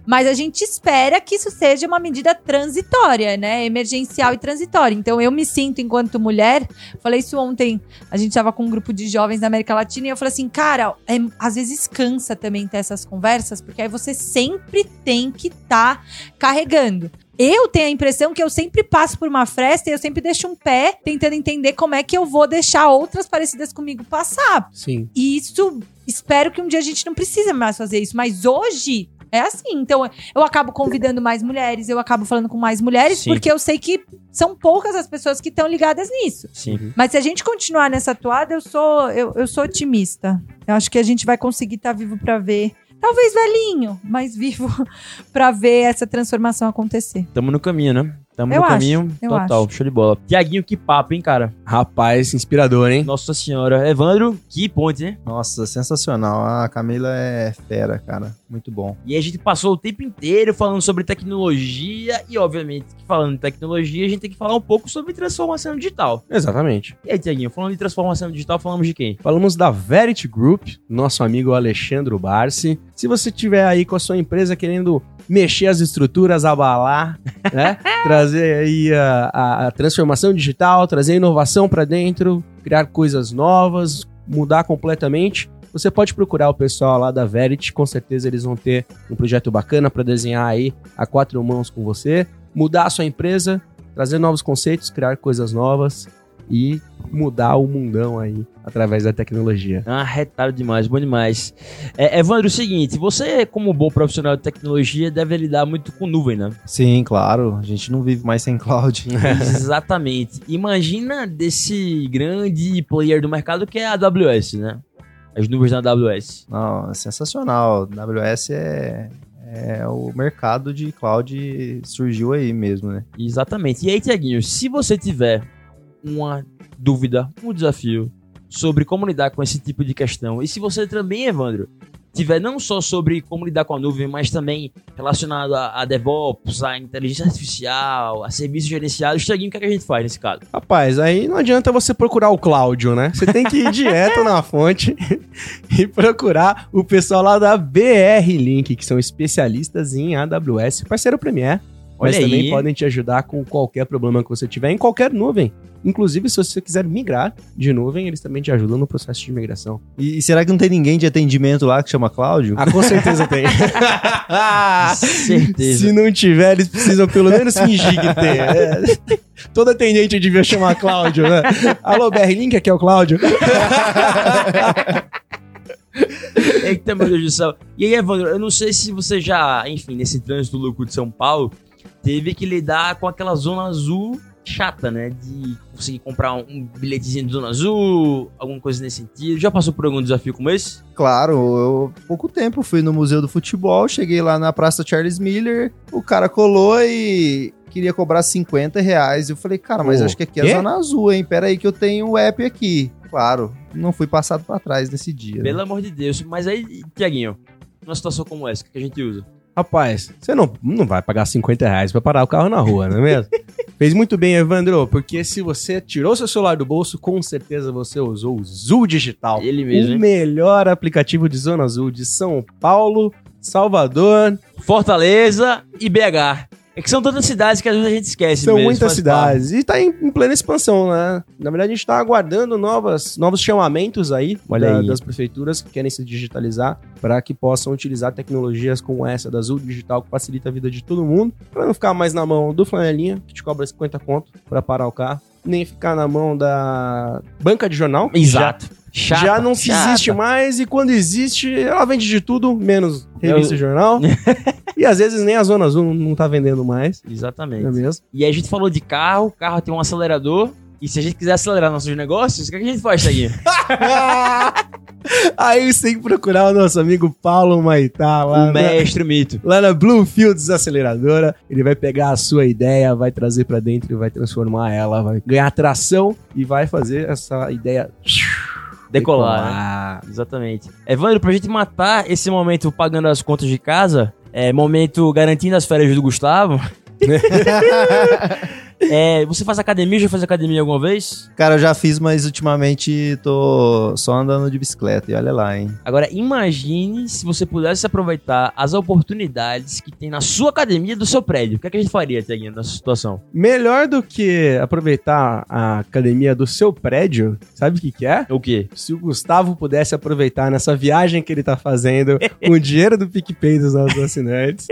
Mas a gente espera que isso seja uma medida transitória, né? Emergencial e transitória. Então, eu me sinto, enquanto mulher, falei isso ontem, a gente tava com um grupo de jovens da América Latina e eu falei assim, cara, é- às vezes cansa também ter essas conversas, porque aí você sempre tem que estar carregando. Eu tenho a impressão que eu sempre passo por uma fresta e eu sempre deixo um pé tentando entender como é que eu vou deixar outras parecidas comigo passar. Sim. E isso, espero que um dia a gente não precise mais fazer isso. Mas hoje é assim. Então, eu acabo convidando mais mulheres, eu acabo falando com mais mulheres, Sim. porque eu sei que são poucas as pessoas que estão ligadas nisso. Sim. Mas se a gente continuar nessa toada, eu sou, eu, eu sou otimista. Eu acho que a gente vai conseguir estar vivo pra ver. Talvez velhinho, mas vivo pra ver essa transformação acontecer. Tamo no caminho, né? Tamo Eu no acho, caminho total. Show de bola. Tiaguinho, que papo, hein, cara? Rapaz, inspirador, hein? Nossa senhora. Evandro, que ponte, né? Nossa, sensacional. A Camila é fera, cara. Muito bom. E a gente passou o tempo inteiro falando sobre tecnologia e, obviamente, que falando de tecnologia, a gente tem que falar um pouco sobre transformação digital. Exatamente. E aí, Tiaguinho, falando de transformação digital, falamos de quem? Falamos da Verity Group, nosso amigo Alexandre Barsi. Se você tiver aí com a sua empresa querendo mexer as estruturas, abalar, né? trazer aí a, a- a transformação digital, trazer inovação para dentro, criar coisas novas, mudar completamente. Você pode procurar o pessoal lá da Verity, com certeza eles vão ter um projeto bacana para desenhar aí a quatro mãos com você, mudar a sua empresa, trazer novos conceitos, criar coisas novas e mudar o mundão aí através da tecnologia. Ah, retado demais, bom demais. É, Evandro, é o seguinte, você, como bom profissional de tecnologia, deve lidar muito com nuvem, né? Sim, claro. A gente não vive mais sem cloud. Exatamente. Imagina desse grande player do mercado que é a AWS, né? As nuvens da AWS. Não, é sensacional. AWS é, é o mercado de cloud surgiu aí mesmo, né? Exatamente. E aí, Tiaguinho, se você tiver uma dúvida, um desafio sobre como lidar com esse tipo de questão, e se você também, Evandro, tiver não só sobre como lidar com a nuvem, mas também relacionado a, a DevOps, a inteligência artificial, a serviços gerenciados, o que, é que a gente faz nesse caso? Rapaz, aí não adianta você procurar o Cláudio, né? Você tem que ir direto na fonte e procurar o pessoal lá da BR Link, que são especialistas em AWS, parceiro Premier. Mas Olha também aí. podem te ajudar com qualquer problema que você tiver em qualquer nuvem. Inclusive, se você quiser migrar de nuvem, eles também te ajudam no processo de migração. E, e será que não tem ninguém de atendimento lá que chama Cláudio? Ah, com certeza tem. Certeza. Se não tiver, eles precisam pelo menos fingir que tem. É. Todo atendente devia chamar Cláudio, né? Alô, BR Link, aqui é o Cláudio. Eita, meu Deus do céu. E aí, Evandro, eu não sei se você já, enfim, nesse trânsito louco de São Paulo, teve que lidar com aquela zona azul chata, né? De conseguir comprar um, bilhetezinho de zona azul, alguma coisa nesse sentido. Já passou por algum desafio como esse? Claro, eu pouco tempo fui no Museu do Futebol, cheguei lá na Praça Charles Miller, o cara colou e queria cobrar 50 reais. Eu falei, cara, mas Ô, acho que aqui é quê? Zona Azul, hein? Pera aí que eu tenho o app aqui. Claro, não fui passado pra trás nesse dia. né? Pelo amor de Deus. Mas aí, Tiaguinho, numa situação como essa, o que a gente usa? Rapaz, você não, não vai pagar 50 reais pra parar o carro na rua, não é mesmo? Fez muito bem, Evandro, porque se você tirou seu celular do bolso, com certeza você usou o Zul Digital. Ele mesmo, o hein? melhor aplicativo de Zona Azul de São Paulo, Salvador. Fortaleza e BH. É que são tantas cidades que às vezes a gente esquece. São mesmo, muitas faz parte. cidades. E tá em, em plena expansão, né? Na verdade, a gente tá aguardando novas, novos chamamentos aí, Olha da- aí. das prefeituras que querem se digitalizar para que possam utilizar tecnologias como essa da Azul Digital, que facilita a vida de todo mundo, para não ficar mais na mão do flanelinha, que te cobra 50 conto para parar o carro, nem ficar na mão da banca de jornal. Exato. Já, Chata, já não se chata. existe mais e quando existe, ela vende de tudo, menos revista Eu- e jornal. e às vezes nem a Zona Azul não, tá vendendo mais, Exatamente. é mesmo? E aí a gente falou de carro, o carro tem um acelerador. E se a gente quiser acelerar nossos negócios, o que, é que a gente faz, Tiaguinho? Aí você tem que procurar o nosso amigo Paulo Maitá lá, o na, mestre mito. lá na Bluefields Aceleradora. Ele vai pegar a sua ideia, vai trazer pra dentro e vai transformar ela, vai ganhar tração e vai fazer essa ideia Decolar, né? Exatamente. Evandro, pra gente matar esse momento pagando as contas de casa, é momento garantindo as férias do Gustavo. É, você faz academia? Já faz academia alguma vez? Cara, eu já fiz, mas ultimamente tô só andando de bicicleta. E olha lá, hein? Agora, imagine se você pudesse aproveitar as oportunidades que tem na sua academia do seu prédio. O que, é que a gente faria, Tiaguinho, nessa situação? Melhor do que aproveitar a academia do seu prédio, sabe o que, que é? O quê? Se o Gustavo pudesse aproveitar nessa viagem que ele tá fazendo com o dinheiro do PicPay dos nossos assinantes,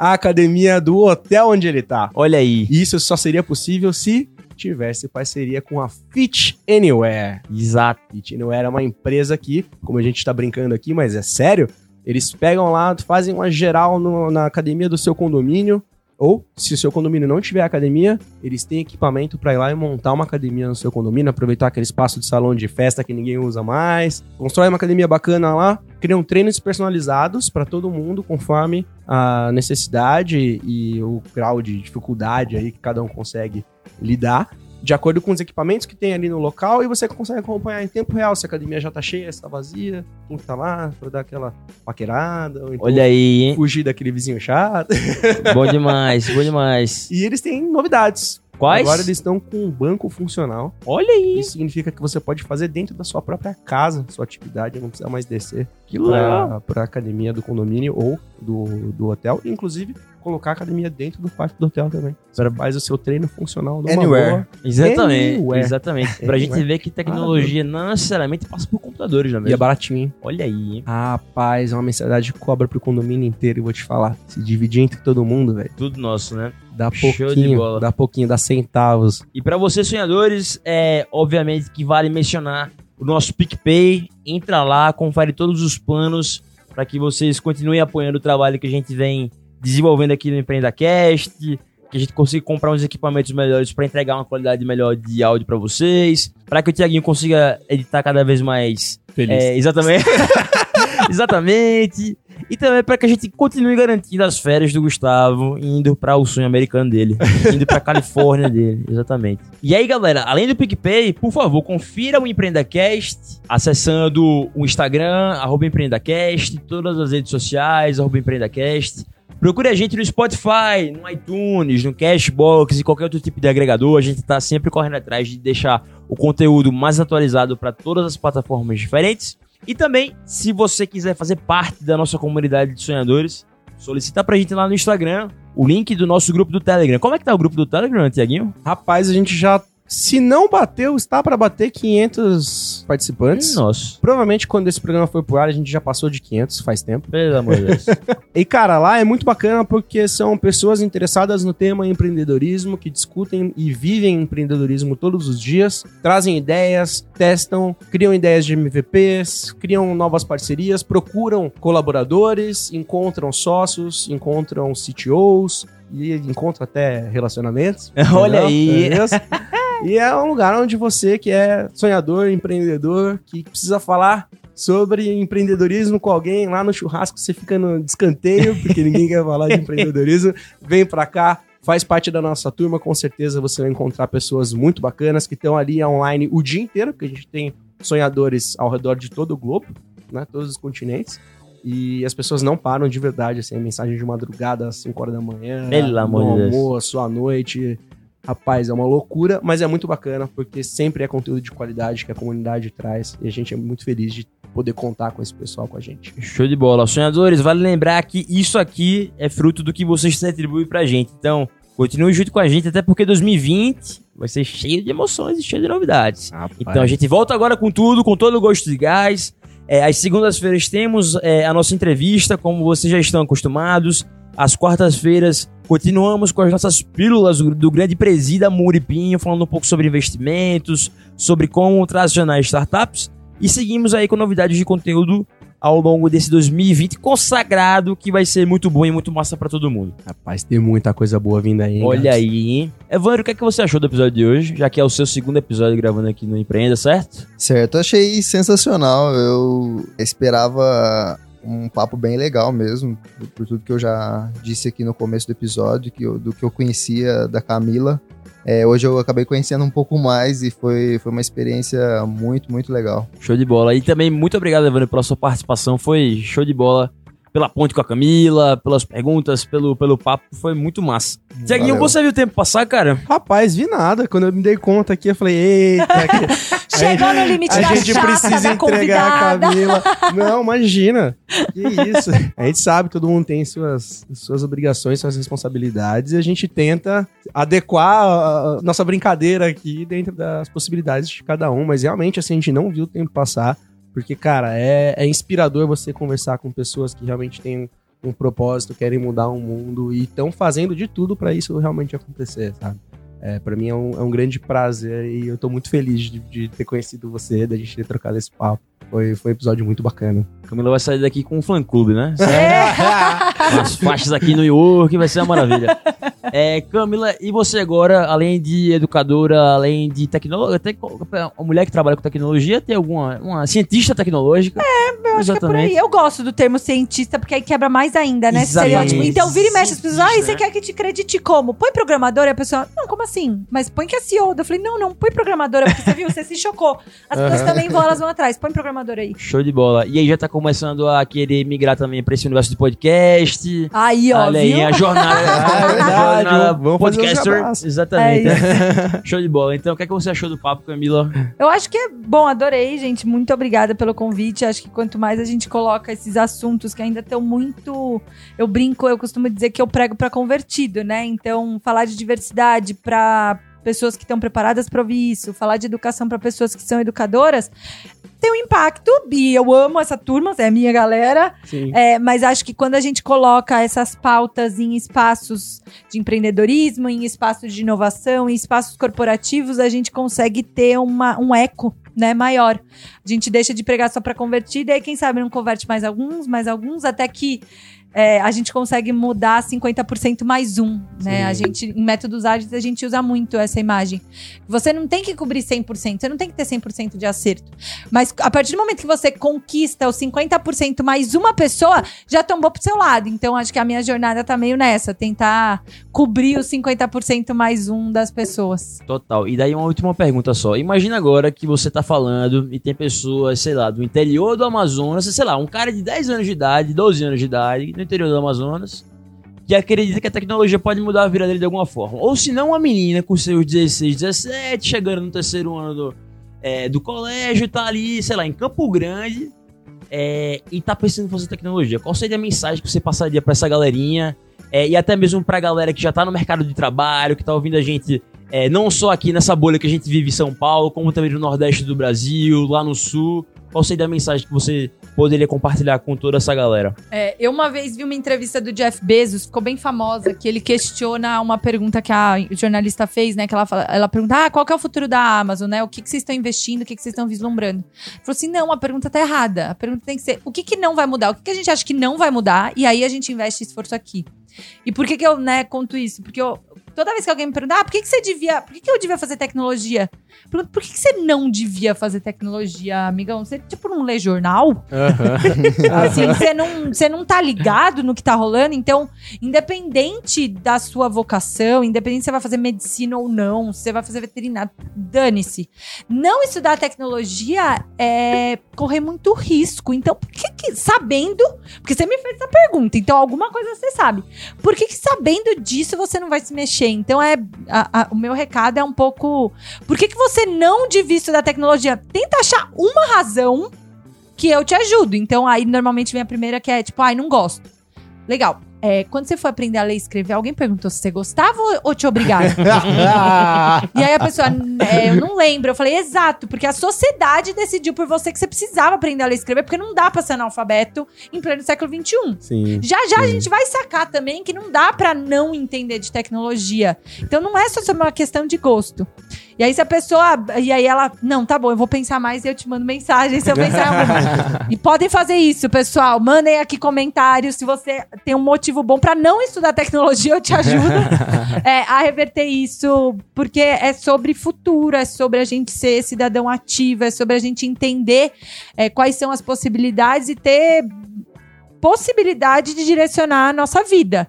a academia do hotel onde ele tá. Olha aí. Isso só seria possível se tivesse parceria com a Fit Anywhere. Exato. Fit Anywhere é uma empresa que, como a gente tá brincando aqui, mas é sério, eles pegam lá, fazem uma geral no- na academia do seu condomínio, ou, se o seu condomínio não tiver academia, eles têm equipamento para ir lá e montar uma academia no seu condomínio, aproveitar aquele espaço de salão de festa que ninguém usa mais, constrói uma academia bacana lá, criam treinos personalizados para todo mundo, conforme a necessidade e o grau de dificuldade aí que cada um consegue lidar. De acordo com os equipamentos que tem ali no local, e você consegue acompanhar em tempo real se a academia já tá cheia, se tá vazia, quem que tá lá, pra dar aquela paquerada, ou então Olha aí, hein? fugir daquele vizinho chato. Bom demais, bom demais. E eles têm novidades. Quais? Agora eles estão com um banco funcional. Olha aí. Isso significa que você pode fazer dentro da sua própria casa, sua atividade, não precisa mais descer Que legal. pra, pra academia do condomínio ou do, do hotel. Inclusive, colocar a academia dentro do quarto do hotel também. Você faz o seu treino funcional numa Anywhere. boa. Exatamente, Anywhere. exatamente. Pra gente Anywhere. ver que tecnologia não necessariamente passa por computadores, não é E é mesmo? baratinho, hein? Olha aí, hein? Rapaz, é uma mensalidade que cobra pro condomínio inteiro, e vou te falar. Se dividir entre todo mundo, velho, Tudo nosso, né? dá Show de pouquinho, bola. dá pouquinho, dá centavos. E pra vocês sonhadores, é obviamente que vale mencionar o nosso PicPay. Entra lá, confere todos os planos para que vocês continuem apoiando o trabalho que a gente vem desenvolvendo aqui no EmpreendaCast, que a gente consiga comprar uns equipamentos melhores para entregar uma qualidade melhor de áudio para vocês, para que o Tiaguinho consiga editar cada vez mais Feliz. É, exatamente. exatamente. E também para que a gente continue garantindo as férias do Gustavo, indo para o sonho americano dele, indo para Califórnia dele, exatamente. E aí, galera, além do PicPay, por favor, confira o EmpreendaCast acessando o Instagram, arroba EmpreendaCast, todas as redes sociais, arroba EmpreendaCast. Procure a gente no Spotify, no iTunes, no Cashbox e qualquer outro tipo de agregador. A gente tá sempre correndo atrás de deixar o conteúdo mais atualizado para todas as plataformas diferentes. E também, se você quiser fazer parte da nossa comunidade de sonhadores, solicita pra gente lá no Instagram o link do nosso grupo do Telegram. Como é que tá o grupo do Telegram, Tiaguinho? Rapaz, a gente já, se não bateu, está para bater 500 participantes. Nossa, Provavelmente quando esse programa foi pro ar, a gente já passou de 500, faz tempo. pelo amor de Deus. E cara, lá é muito bacana porque são pessoas interessadas no tema empreendedorismo, que discutem e vivem empreendedorismo todos os dias, trazem ideias, testam, criam ideias de MVPs, criam novas parcerias, procuram colaboradores, encontram sócios, encontram CTOs e encontram até relacionamentos. Olha aí. É? E é um lugar onde você que é sonhador, empreendedor, que precisa falar sobre empreendedorismo com alguém lá no churrasco, você fica no descanteio, porque ninguém quer falar de empreendedorismo, vem pra cá, faz parte da nossa turma, com certeza você vai encontrar pessoas muito bacanas que estão ali online o dia inteiro, porque a gente tem sonhadores ao redor de todo o globo, né, todos os continentes. E as pessoas não param de verdade, assim, mensagem de madrugada, às 5 horas da manhã, Pelo amor no Deus. almoço, à noite. Rapaz, é uma loucura, mas é muito bacana, porque sempre é conteúdo de qualidade que a comunidade traz. E a gente é muito feliz de poder contar com esse pessoal com a gente. Show de bola. Sonhadores, vale lembrar que isso aqui é fruto do que vocês atribuem pra gente. Então, continue junto com a gente, até porque 2020 vai ser cheio de emoções e cheio de novidades. Então a gente volta agora com tudo, com todo o gosto de gás. É, às segundas-feiras temos é, a nossa entrevista, como vocês já estão acostumados. Às quartas-feiras continuamos com as nossas pílulas do, grande presida Muripinho, falando um pouco sobre investimentos, sobre como tracionar startups. E seguimos aí com novidades de conteúdo ao longo desse 2020 consagrado, que vai ser muito bom e muito massa pra todo mundo. Rapaz, tem muita coisa boa vindo aí. hein, Olha aí, hein? Evandro, o que, é que você achou do episódio de hoje? Já que é o seu segundo episódio gravando aqui no Empreenda, certo? Certo, achei sensacional. Eu esperava um papo bem legal mesmo, por tudo que eu já disse aqui no começo do episódio, que eu- do que eu conhecia da Camila. É, hoje eu acabei conhecendo um pouco mais e foi, foi uma experiência muito, muito legal. Show de bola. E também muito obrigado, Evandro, pela sua participação. Foi show de bola. Pela ponte com a Camila, pelas perguntas, pelo, pelo papo. Foi muito massa. Tiaguinho, você viu o tempo passar, cara? Rapaz, vi nada. Quando eu me dei conta aqui, eu falei, eita, que- Chegou no limite a da gente chata, precisa da entregar a convidada. Camila. Não, imagina. Que isso. A gente sabe, todo mundo tem suas, suas obrigações, suas responsabilidades, e a gente tenta adequar a a nossa brincadeira aqui dentro das possibilidades de cada um. Mas realmente, assim, a gente não viu o tempo passar, porque, cara, é, é inspirador você conversar com pessoas que realmente têm um propósito, querem mudar o mundo e estão fazendo de tudo pra isso realmente acontecer, sabe? É, para mim é um, é um grande prazer e eu tô muito feliz de, de ter conhecido você, da gente ter trocado esse papo. Foi, foi um episódio muito bacana. Camila vai sair daqui com um fã-clube, né? É. Umas faixas aqui no York, vai ser uma maravilha. É, Camila, e você agora, além de educadora, além de tecnologia, uma mulher que trabalha com tecnologia, tem alguma uma cientista tecnológica? É, Eu acho que é por aí. Eu gosto do termo cientista, porque aí quebra mais ainda, né? Exatamente. estereótipo. Então, vira e mexe as pessoas. Ah, e você né? quer que te acredite como? Põe programadora e a pessoa. Não, como assim? Mas põe que é CEO. Eu falei, não, não, põe programadora, porque você viu, você se chocou. As pessoas também vão, elas vão atrás. Põe programadora aí. Show de bola. E aí já tá começando a querer migrar também pra esse universo de podcast. Aí, ó, Olha aí, viu? a jornada. É verdade, jornada vamos fazer os podcaster. jabás. Exatamente. É Show de bola. Então, o que, é que você achou do papo, Camila? Eu acho que é bom, adorei, gente. Muito obrigada pelo convite. Acho que quanto mais a gente coloca esses assuntos que ainda estão muito. Eu brinco, eu costumo dizer que eu prego para convertido, né? Então, falar de diversidade para pessoas que estão preparadas para ouvir isso, falar de educação para pessoas que são educadoras, tem um impacto. E eu amo essa turma, é a minha galera. É, mas acho que quando a gente coloca essas pautas em espaços de empreendedorismo, em espaços de inovação, em espaços corporativos, a gente consegue ter uma, um eco né, maior. A gente deixa de pregar só para convertir, daí quem sabe não converte mais alguns, mais alguns, até que é, a gente consegue mudar 50% mais um, né? Sim. A gente, em métodos ágeis, a gente usa muito essa imagem. Você não tem que cobrir 100%, você não tem que ter 100% de acerto. Mas a partir do momento que você conquista os 50% mais uma pessoa, já tombou pro seu lado. Então, acho que a minha jornada tá meio nessa, tentar cobrir os 50% mais um das pessoas. Total. E daí uma última pergunta só. Imagina agora que você tá falando e tem pessoas, sei lá, do interior do Amazonas, sei lá, um cara de 10 anos de idade, 12 anos de idade, no interior do Amazonas, que acredita que a tecnologia pode mudar a vida dele de alguma forma. Ou se não, uma menina com seus 16, 17, chegando no terceiro ano do, é, do colégio, tá ali, sei lá, em Campo Grande, é, e tá pensando em fazer tecnologia. Qual seria a mensagem que você passaria pra essa galerinha? É, e até mesmo pra galera que já tá no mercado de trabalho, que tá ouvindo a gente é, não só aqui nessa bolha que a gente vive em São Paulo, como também no Nordeste do Brasil, lá no Sul. Qual seria a mensagem que você poderia compartilhar com toda essa galera? É, eu uma vez vi uma entrevista do Jeff Bezos, ficou bem famosa, que ele questiona uma pergunta que a jornalista fez, né? Que ela, fala, ela pergunta: ah, qual que é o futuro da Amazon, né? O que, que vocês estão investindo, o que, que vocês estão vislumbrando? Ele falou assim: não, a pergunta tá errada. A pergunta tem que ser: o que, que não vai mudar? O que, que a gente acha que não vai mudar? E aí a gente investe esforço aqui. E por que, que eu, né, conto isso? Porque eu, toda vez que alguém me pergunta, ah, por que, que você devia. Por que, que eu devia fazer tecnologia? Pergunto, por que, que você não devia fazer tecnologia, amigão? Você, tipo, não lê jornal? Assim, você não, você não tá ligado no que tá rolando, então, independente da sua vocação, independente se você vai fazer medicina ou não, se você vai fazer veterinário, dane-se. Não estudar tecnologia é correr muito risco. Então, por que, que sabendo, porque você me fez essa pergunta, então alguma coisa você sabe. Por que, que sabendo disso você não vai se mexer? Então, é a- a- o meu recado é um pouco, por que, que você não devia estudar tecnologia? Tenta achar uma razão que eu te ajudo. Então, aí normalmente vem a primeira que é tipo, ai, não gosto. Legal. É, quando você foi aprender a ler e escrever, alguém perguntou se você gostava ou- te obrigaram? e aí a pessoa, é, eu não lembro. Eu falei, exato, porque a sociedade decidiu por você que você precisava aprender a ler e escrever, porque não dá pra ser analfabeto em pleno século XXI. Sim. Já já a gente vai sacar também que não dá pra não entender de tecnologia. Então não é só uma questão de gosto. E aí se a pessoa, e aí ela, não, tá bom, eu vou pensar mais e eu te mando mensagem se eu pensar alguma. E podem fazer isso, pessoal. Mandem aqui comentários se você tem um motivo bom pra não estudar tecnologia, eu te ajudo é, a reverter isso, porque é sobre futuro, é sobre a gente ser cidadão ativo, é sobre a gente entender é, quais são as possibilidades e ter possibilidade de direcionar a nossa vida.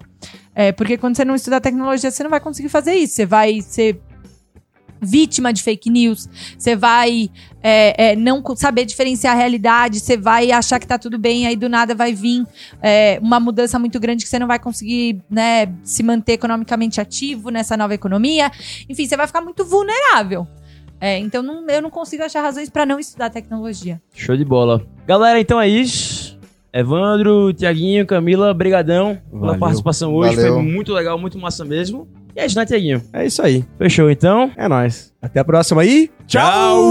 É, porque quando você não estuda tecnologia, você não vai conseguir fazer isso. Você vai ser vítima de fake news, você vai é, é, não saber diferenciar a realidade, você vai achar que tá tudo bem, aí do nada vai vir é, uma mudança muito grande que você não vai conseguir né, se manter economicamente ativo nessa nova economia. Enfim, você vai ficar muito vulnerável. É, então não- eu não consigo achar razões para não estudar tecnologia. Show de bola. Galera, então é isso. Evandro, Tiaguinho, Camila, brigadão pela Valeu. participação hoje. Valeu. Foi muito legal, muito massa mesmo. E é isso, né, Tiaguinho? É isso aí. Fechou, então. É nóis. Até a próxima aí. Tchau!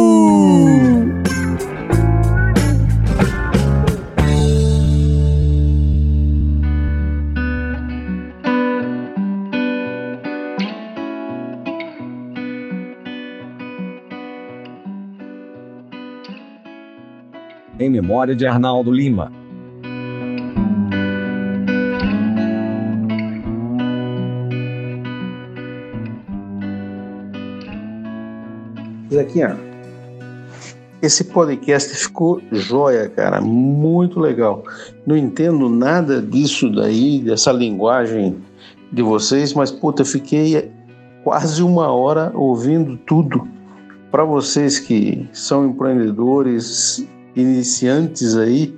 Em memória de Arnaldo Lima. Zequinha, esse podcast ficou jóia, cara, muito legal. Não entendo nada disso daí, dessa linguagem de vocês, mas puta, fiquei quase uma hora ouvindo tudo. Para vocês que são empreendedores, iniciantes aí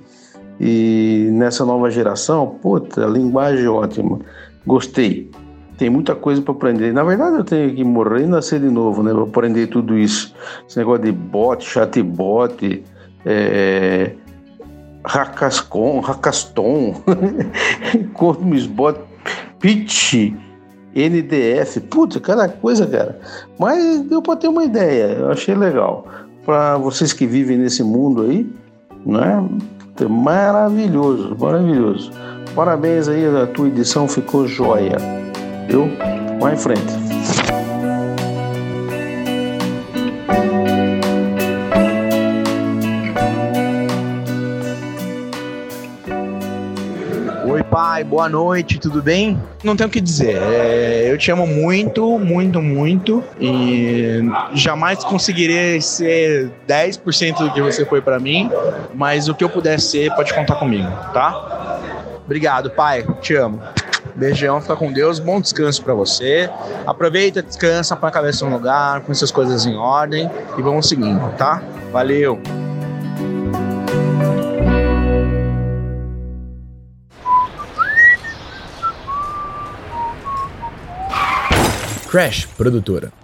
e nessa nova geração, puta, linguagem ótima. Gostei tem muita coisa para aprender. Na verdade, eu tenho que morrer e nascer de novo, né? Para aprender tudo isso. Esse negócio de bot, chatbot, é, Hackascon, Hackaston, Pitch, NDF. Putz, cada coisa, cara. Mas deu para ter uma ideia. Eu achei legal. Para vocês que vivem nesse mundo aí, né? Maravilhoso, maravilhoso. Parabéns aí, a tua edição ficou jóia. Viu? Vai em frente. Oi, pai, boa noite, tudo bem? Não tenho o que dizer. é, eu te amo muito, muito, muito. E jamais conseguirei ser 10% do que você foi pra mim. Mas o que eu puder ser, pode contar comigo, tá? Obrigado, pai. Te amo. Beijão, fica com Deus. Bom descanso pra você. Aproveita, descansa, põe a cabeça no lugar, com essas coisas em ordem. E vamos seguindo, tá? Valeu. Crash Produtora.